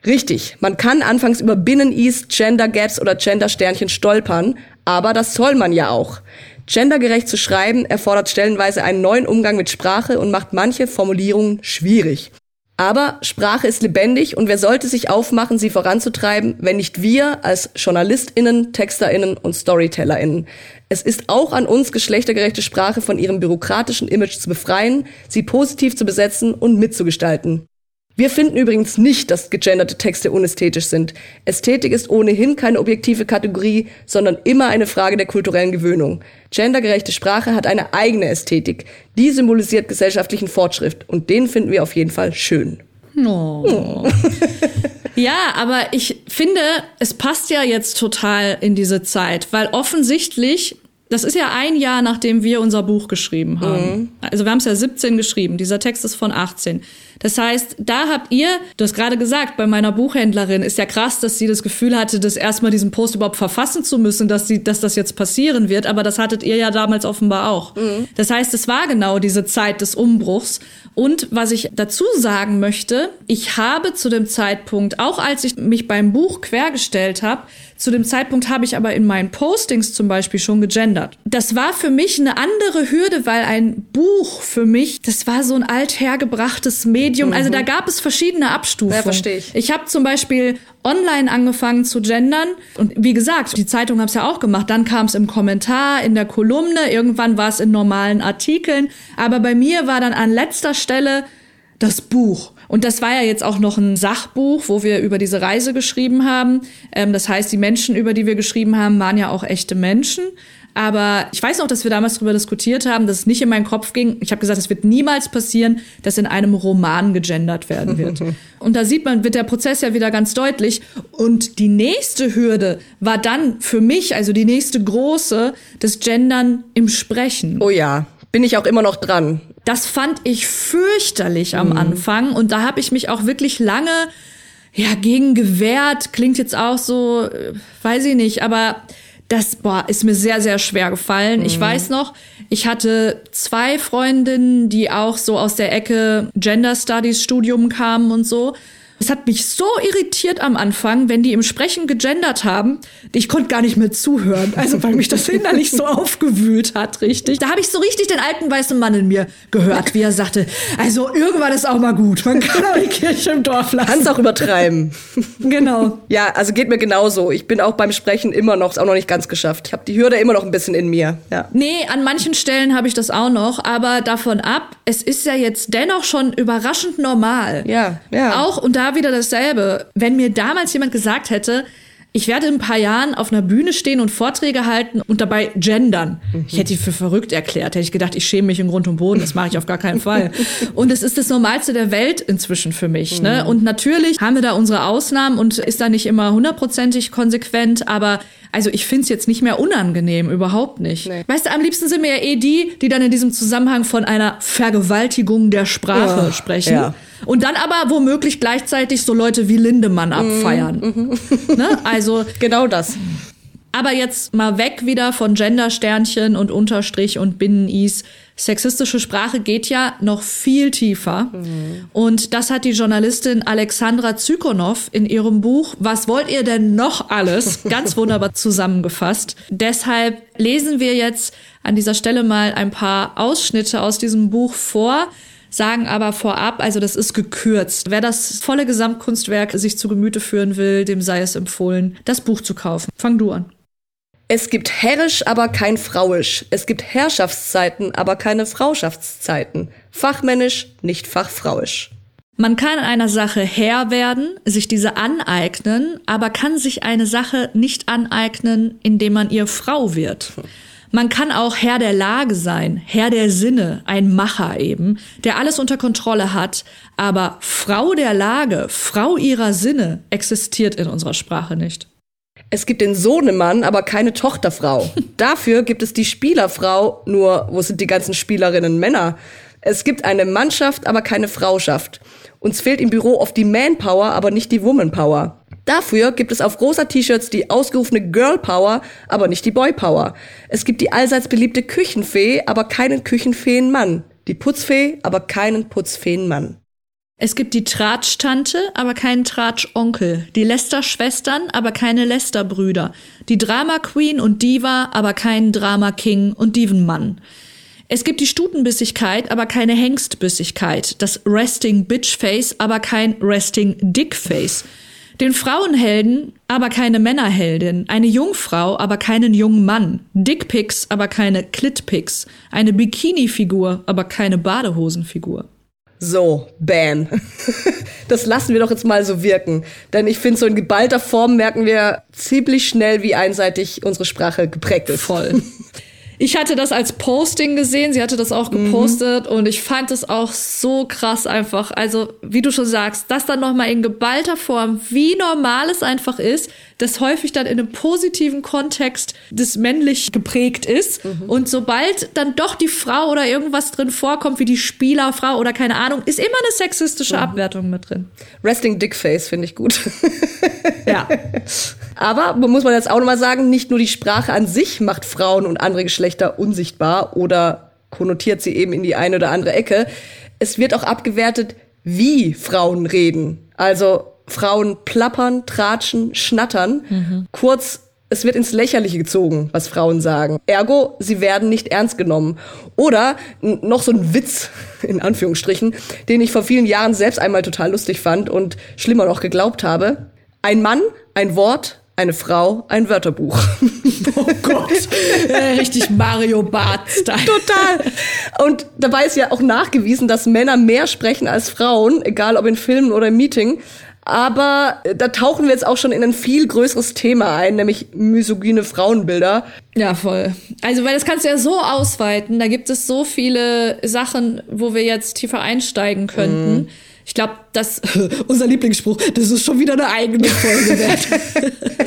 Richtig, man kann anfangs über Binnen-East, Gender Gaps oder Gender-Sternchen stolpern, aber das soll man ja auch. Gendergerecht zu schreiben erfordert stellenweise einen neuen Umgang mit Sprache und macht manche Formulierungen schwierig. Aber Sprache ist lebendig und wer sollte sich aufmachen, sie voranzutreiben, wenn nicht wir als JournalistInnen, TexterInnen und StorytellerInnen. Es ist auch an uns, geschlechtergerechte Sprache von ihrem bürokratischen Image zu befreien, sie positiv zu besetzen und mitzugestalten. Wir finden übrigens nicht, dass gegenderte Texte unästhetisch sind. Ästhetik ist ohnehin keine objektive Kategorie, sondern immer eine Frage der kulturellen Gewöhnung. Gendergerechte Sprache hat eine eigene Ästhetik. Die symbolisiert gesellschaftlichen Fortschritt und den finden wir auf jeden Fall schön. Oh. ja, aber ich finde, es passt ja jetzt total in diese Zeit, weil offensichtlich das ist ja ein Jahr, nachdem wir unser Buch geschrieben haben. Mhm. Also wir haben es ja 17 geschrieben. Dieser Text ist von 18. Das heißt, da habt ihr, du hast gerade gesagt, bei meiner Buchhändlerin ist ja krass, dass sie das Gefühl hatte, das erstmal diesen Post überhaupt verfassen zu müssen, dass sie, dass das jetzt passieren wird. Aber das hattet ihr ja damals offenbar auch. Mhm. Das heißt, es war genau diese Zeit des Umbruchs. Und was ich dazu sagen möchte, ich habe zu dem Zeitpunkt, auch als ich mich beim Buch quergestellt habe, zu dem Zeitpunkt habe ich aber in meinen Postings zum Beispiel schon gegendert. Das war für mich eine andere Hürde, weil ein Buch für mich, das war so ein althergebrachtes Medium. Also da mhm. gab es verschiedene Abstufungen. Ja, verstehe ich. Ich habe zum Beispiel online angefangen zu gendern. Und wie gesagt, die Zeitung haben es ja auch gemacht. Dann kam es im Kommentar, in der Kolumne, irgendwann war es in normalen Artikeln. Aber bei mir war dann an letzter Stelle das Buch. Und das war ja jetzt auch noch ein Sachbuch, wo wir über diese Reise geschrieben haben. Ähm, das heißt, die Menschen, über die wir geschrieben haben, waren ja auch echte Menschen. Aber ich weiß noch, dass wir damals darüber diskutiert haben, dass es nicht in meinen Kopf ging. Ich habe gesagt, es wird niemals passieren, dass in einem Roman gegendert werden wird. (laughs) Und da sieht man, wird der Prozess ja wieder ganz deutlich. Und die nächste Hürde war dann für mich, also die nächste große, das Gendern im Sprechen. Oh ja, bin ich auch immer noch dran. Das fand ich fürchterlich am mhm. Anfang und da habe ich mich auch wirklich lange ja gegen gewehrt. Klingt jetzt auch so, äh, weiß ich nicht, aber das boah, ist mir sehr, sehr schwer gefallen. Ich weiß noch, ich hatte zwei Freundinnen, die auch so aus der Ecke Gender Studies Studium kamen und so. Es hat mich so irritiert am Anfang, wenn die im Sprechen gegendert haben. Ich konnte gar nicht mehr zuhören, also weil mich das (laughs) innerlich so aufgewühlt hat, richtig. Da habe ich so richtig den alten weißen Mann in mir gehört, wie er sagte, also irgendwann ist auch mal gut. Man kann auch die Kirche im Dorf lassen. Kannst auch übertreiben. (laughs) Genau. Ja, also geht mir genauso. Ich bin auch beim Sprechen immer noch, ist auch noch nicht ganz geschafft. Ich habe die Hürde immer noch ein bisschen in mir. Ja. Nee, an manchen Stellen habe ich das auch noch, aber davon ab, es ist ja jetzt dennoch schon überraschend normal. Ja, ja. Auch, und da wieder dasselbe. Wenn mir damals jemand gesagt hätte, ich werde in ein paar Jahren auf einer Bühne stehen und Vorträge halten und dabei gendern. Ich hätte die für verrückt erklärt. Hätte ich gedacht, ich schäme mich im Grund und Boden. Das mache ich auf gar keinen Fall. (laughs) Und es ist das Normalste der Welt inzwischen für mich. Ne? Und natürlich haben wir da unsere Ausnahmen und ist da nicht immer hundertprozentig konsequent. Aber also ich finde es jetzt nicht mehr unangenehm, überhaupt nicht. Nee. Weißt du, am liebsten sind mir ja eh die, die dann in diesem Zusammenhang von einer Vergewaltigung der Sprache Ja, sprechen. ja. Und dann aber womöglich gleichzeitig so Leute wie Lindemann abfeiern. (laughs) Ne? Also, Genau das. aber jetzt mal weg wieder von Gendersternchen und Unterstrich und Binnen-Is. Sexistische Sprache geht ja noch viel tiefer. Und das hat die Journalistin Alexandra Zykonow in ihrem Buch Was wollt ihr denn noch alles? (laughs) ganz wunderbar zusammengefasst. Deshalb lesen wir jetzt an dieser Stelle mal ein paar Ausschnitte aus diesem Buch vor sagen aber vorab, also das ist gekürzt. Wer das volle Gesamtkunstwerk sich zu Gemüte führen will, dem sei es empfohlen, das Buch zu kaufen. Fang du an. Es gibt herrisch, aber kein frauisch. Es gibt Herrschaftszeiten, aber keine Frauschaftszeiten. Fachmännisch, nicht fachfrauisch. Man kann einer Sache Herr werden, sich diese aneignen, aber kann sich eine Sache nicht aneignen, indem man ihr Frau wird. Man kann auch Herr der Lage sein, Herr der Sinne, ein Macher eben, der alles unter Kontrolle hat, aber Frau der Lage, Frau ihrer Sinne existiert in unserer Sprache nicht. Es gibt den Sohnemann, aber keine Tochterfrau. (laughs) Dafür gibt es die Spielerfrau, nur wo sind die ganzen Spielerinnen Männer? Es gibt eine Mannschaft, aber keine Frauschaft. Uns fehlt im Büro oft die Manpower, aber nicht die Womanpower. Dafür gibt es auf rosa T-Shirts die ausgerufene Girl Power, aber nicht die Boy Power. Es gibt die allseits beliebte Küchenfee, aber keinen Küchenfeenmann. Die Putzfee, aber keinen Putzfeenmann. Es gibt die Tratsch-Tante, aber keinen Tratsch-Onkel. Die Lester-Schwestern, aber keine Lester-Brüder. Die Drama-Queen und Diva, aber keinen Drama-King und Divenmann. Es gibt die Stutenbissigkeit, aber keine Hengstbissigkeit. Das Resting Bitch-Face, aber kein Resting Dick-Face. Den Frauenhelden, aber keine Männerheldin. Eine Jungfrau, aber keinen jungen Mann. Dickpics, aber keine Clitpics. Eine Bikini-Figur, aber keine Badehosenfigur. So, bam. (laughs) Das lassen wir doch jetzt mal so wirken. Denn ich finde, so in geballter Form merken wir ziemlich schnell, wie einseitig unsere Sprache geprägt ist. Voll. (laughs) Ich hatte das als Posting gesehen, sie hatte das auch gepostet und ich fand es auch so krass einfach. Also, wie du schon sagst, das dann nochmal in geballter Form, wie normal es einfach ist, das häufig dann in einem positiven Kontext des männlich geprägt ist. Und sobald dann doch die Frau oder irgendwas drin vorkommt, wie die Spielerfrau oder keine Ahnung, ist immer eine sexistische Abwertung mit drin. Resting Dickface finde ich gut. Ja. (laughs) Aber muss man jetzt auch nochmal sagen, nicht nur die Sprache an sich macht Frauen und andere Geschlechter unsichtbar oder konnotiert sie eben in die eine oder andere Ecke. Es wird auch abgewertet, wie Frauen reden. Also Frauen plappern, tratschen, schnattern. Kurz, es wird ins Lächerliche gezogen, was Frauen sagen. Ergo, sie werden nicht ernst genommen. Oder noch so ein Witz, (laughs) in Anführungsstrichen, den ich vor vielen Jahren selbst einmal total lustig fand und schlimmer noch geglaubt habe. Ein Mann, ein Wort, eine Frau, ein Wörterbuch. (laughs) Oh Gott. (laughs) Äh, Richtig Mario Bart-Style. Total. Und dabei ist ja auch nachgewiesen, dass Männer mehr sprechen als Frauen, egal ob in Filmen oder im Meeting. Aber äh, da tauchen wir jetzt auch schon in ein viel größeres Thema ein, nämlich misogyne Frauenbilder. Ja, voll. Also, weil das kannst du ja so ausweiten. Da gibt es so viele Sachen, wo wir jetzt tiefer einsteigen könnten. Ich glaube, das (laughs) unser Lieblingsspruch, das ist schon wieder eine eigene Folge wert.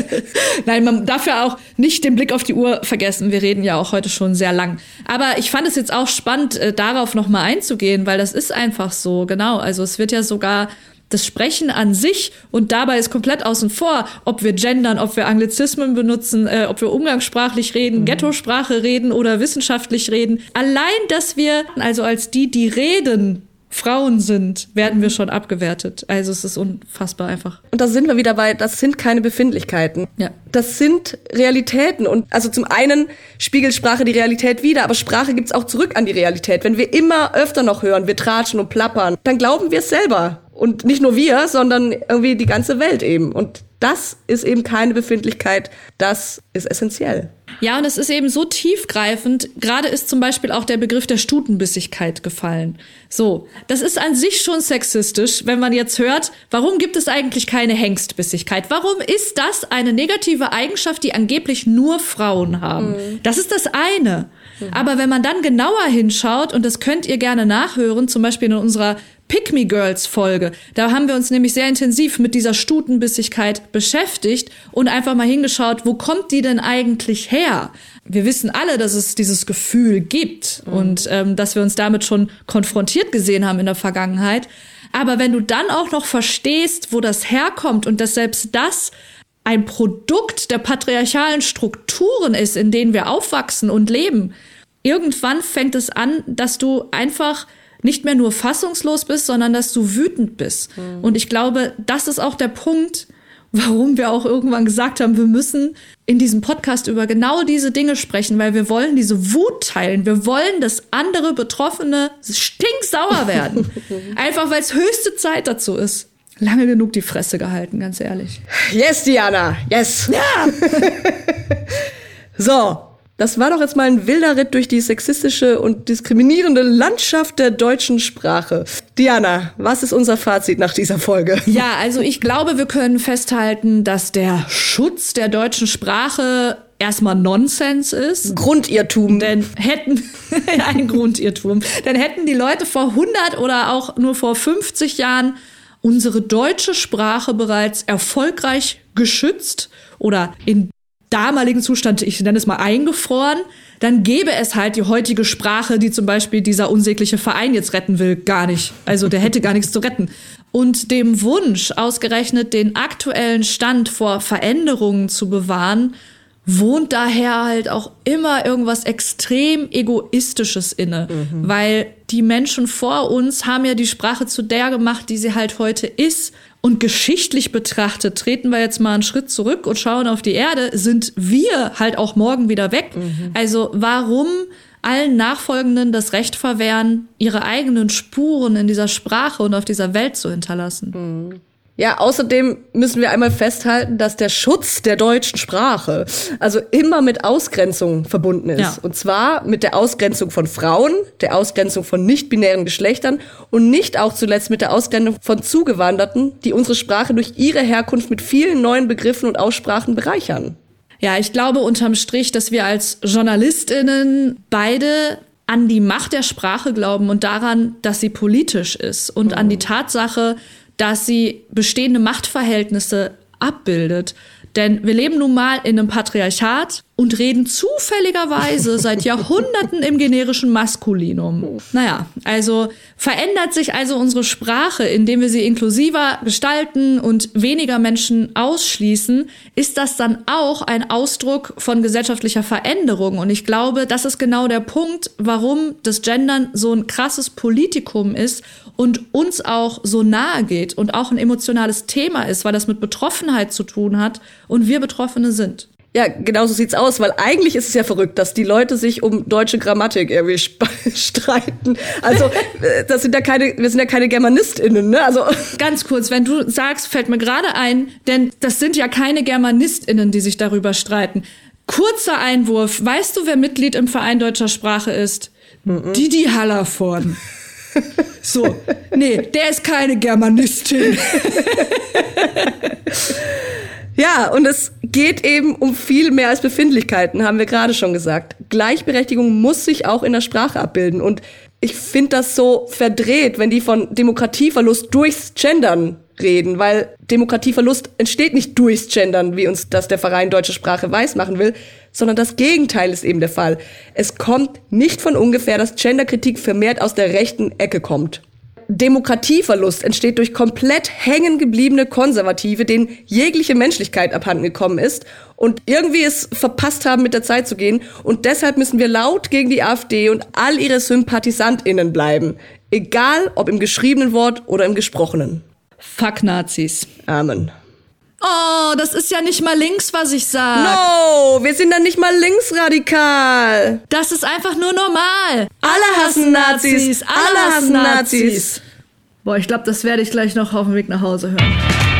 (laughs) Nein, man darf ja auch nicht den Blick auf die Uhr vergessen. Wir reden ja auch heute schon sehr lang. Aber ich fand es jetzt auch spannend, äh, darauf nochmal einzugehen, weil das ist einfach so, genau. Also es wird ja sogar das Sprechen an sich und dabei ist komplett außen vor, ob wir gendern, ob wir Anglizismen benutzen, äh, ob wir umgangssprachlich reden, mhm. Ghetto-Sprache reden oder wissenschaftlich reden. Allein, dass wir, also als die, die reden, Frauen sind, werden wir schon abgewertet. Also es ist unfassbar einfach. Und da sind wir wieder bei, das sind keine Befindlichkeiten. Ja. Das sind Realitäten. Und also zum einen spiegelt Sprache die Realität wieder, aber Sprache gibt's auch zurück an die Realität. Wenn wir immer öfter noch hören, wir tratschen und plappern, dann glauben wir es selber. Und nicht nur wir, sondern irgendwie die ganze Welt eben. Und das ist eben keine Befindlichkeit. Das ist essentiell. Ja, und es ist eben so tiefgreifend. Gerade ist zum Beispiel auch der Begriff der Stutenbissigkeit gefallen. So, das ist an sich schon sexistisch, wenn man jetzt hört, warum gibt es eigentlich keine Hengstbissigkeit? Warum ist das eine negative Eigenschaft, die angeblich nur Frauen haben? Mhm. Das ist das eine. Mhm. Aber wenn man dann genauer hinschaut, und das könnt ihr gerne nachhören, zum Beispiel in unserer Pick Me Girls Folge. Da haben wir uns nämlich sehr intensiv mit dieser Stutenbissigkeit beschäftigt und einfach mal hingeschaut, wo kommt die denn eigentlich her? Wir wissen alle, dass es dieses Gefühl gibt mhm. und ähm, dass wir uns damit schon konfrontiert gesehen haben in der Vergangenheit. Aber wenn du dann auch noch verstehst, wo das herkommt und dass selbst das ein Produkt der patriarchalen Strukturen ist, in denen wir aufwachsen und leben, irgendwann fängt es an, dass du einfach nicht mehr nur fassungslos bist, sondern dass du wütend bist. Mhm. Und ich glaube, das ist auch der Punkt, warum wir auch irgendwann gesagt haben, wir müssen in diesem Podcast über genau diese Dinge sprechen, weil wir wollen diese Wut teilen. Wir wollen, dass andere Betroffene stinksauer werden. (laughs) Einfach weil es höchste Zeit dazu ist. Lange genug die Fresse gehalten, ganz ehrlich. Yes, Diana, yes. Ja. (laughs) so, das war doch jetzt mal ein wilder Ritt durch die sexistische und diskriminierende Landschaft der deutschen Sprache. Diana, was ist unser Fazit nach dieser Folge? (laughs) Ja, also ich glaube, wir können festhalten, dass der Schutz der deutschen Sprache erstmal Nonsens ist. Grundirrtum. Denn hätten, (laughs) ein Grundirrtum. Denn hätten die Leute vor 100 oder auch nur vor 50 Jahren unsere deutsche Sprache bereits erfolgreich geschützt oder in damaligen Zustand, ich nenne es mal eingefroren, dann gäbe es halt die heutige Sprache, die zum Beispiel dieser unsägliche Verein jetzt retten will, gar nicht. Also der hätte gar nichts zu retten. Und dem Wunsch, ausgerechnet den aktuellen Stand vor Veränderungen zu bewahren, wohnt daher halt auch immer irgendwas extrem egoistisches inne, mhm. weil die Menschen vor uns haben ja die Sprache zu der gemacht, die sie halt heute ist und geschichtlich betrachtet, treten wir jetzt mal einen Schritt zurück und schauen auf die Erde, sind wir halt auch morgen wieder weg. Mhm. Also warum allen Nachfolgenden das Recht verwehren, ihre eigenen Spuren in dieser Sprache und auf dieser Welt zu hinterlassen? Mhm. Ja, außerdem müssen wir einmal festhalten, dass der Schutz der deutschen Sprache also immer mit Ausgrenzung verbunden ist. Ja. Und zwar mit der Ausgrenzung von Frauen, der Ausgrenzung von nicht-binären Geschlechtern und nicht auch zuletzt mit der Ausgrenzung von Zugewanderten, die unsere Sprache durch ihre Herkunft mit vielen neuen Begriffen und Aussprachen bereichern. Ja, ich glaube unterm Strich, dass wir als Journalistinnen beide an die Macht der Sprache glauben und daran, dass sie politisch ist und mhm. an die Tatsache, dass sie bestehende Machtverhältnisse abbildet. Denn wir leben nun mal in einem Patriarchat und reden zufälligerweise seit Jahrhunderten im generischen Maskulinum. Naja, also verändert sich also unsere Sprache, indem wir sie inklusiver gestalten und weniger Menschen ausschließen, ist das dann auch ein Ausdruck von gesellschaftlicher Veränderung. Und ich glaube, das ist genau der Punkt, warum das Gendern so ein krasses Politikum ist und uns auch so nahe geht und auch ein emotionales Thema ist, weil das mit Betroffenheit zu tun hat und wir Betroffene sind. Ja, genau so sieht's aus, weil eigentlich ist es ja verrückt, dass die Leute sich um deutsche Grammatik irgendwie (laughs) streiten. Also, äh, das sind ja keine, wir sind ja keine GermanistInnen, ne? Also. (laughs) Ganz kurz, wenn du sagst, fällt mir gerade ein, denn das sind ja keine GermanistInnen, die sich darüber streiten. Kurzer Einwurf. Weißt du, wer Mitglied im Verein deutscher Sprache ist? Mhm. Didi Hallervorn. (laughs) So, nee, der ist keine Germanistin. Ja, und es geht eben um viel mehr als Befindlichkeiten, haben wir gerade schon gesagt. Gleichberechtigung muss sich auch in der Sprache abbilden. Und ich finde das so verdreht, wenn die von Demokratieverlust durchs Gendern reden, weil Demokratieverlust entsteht nicht durchs Gendern, wie uns das der Verein Deutsche Sprache weiß machen will, sondern das Gegenteil ist eben der Fall. Es kommt nicht von ungefähr, dass Genderkritik vermehrt aus der rechten Ecke kommt Demokratieverlust entsteht durch komplett hängen gebliebene Konservative, denen jegliche Menschlichkeit abhanden gekommen ist und irgendwie es verpasst haben, mit der Zeit zu gehen. Und deshalb müssen wir laut gegen die AfD und all ihre SympathisantInnen bleiben. Egal ob im geschriebenen Wort oder im gesprochenen. Fuck Nazis. Amen. Oh, das ist ja nicht mal links, was ich sag. No, wir sind dann nicht mal linksradikal. Das ist einfach nur normal. Alle hassen Nazis. Alle hassen Nazis. Boah, ich glaube, das werde ich gleich noch auf dem Weg nach Hause hören.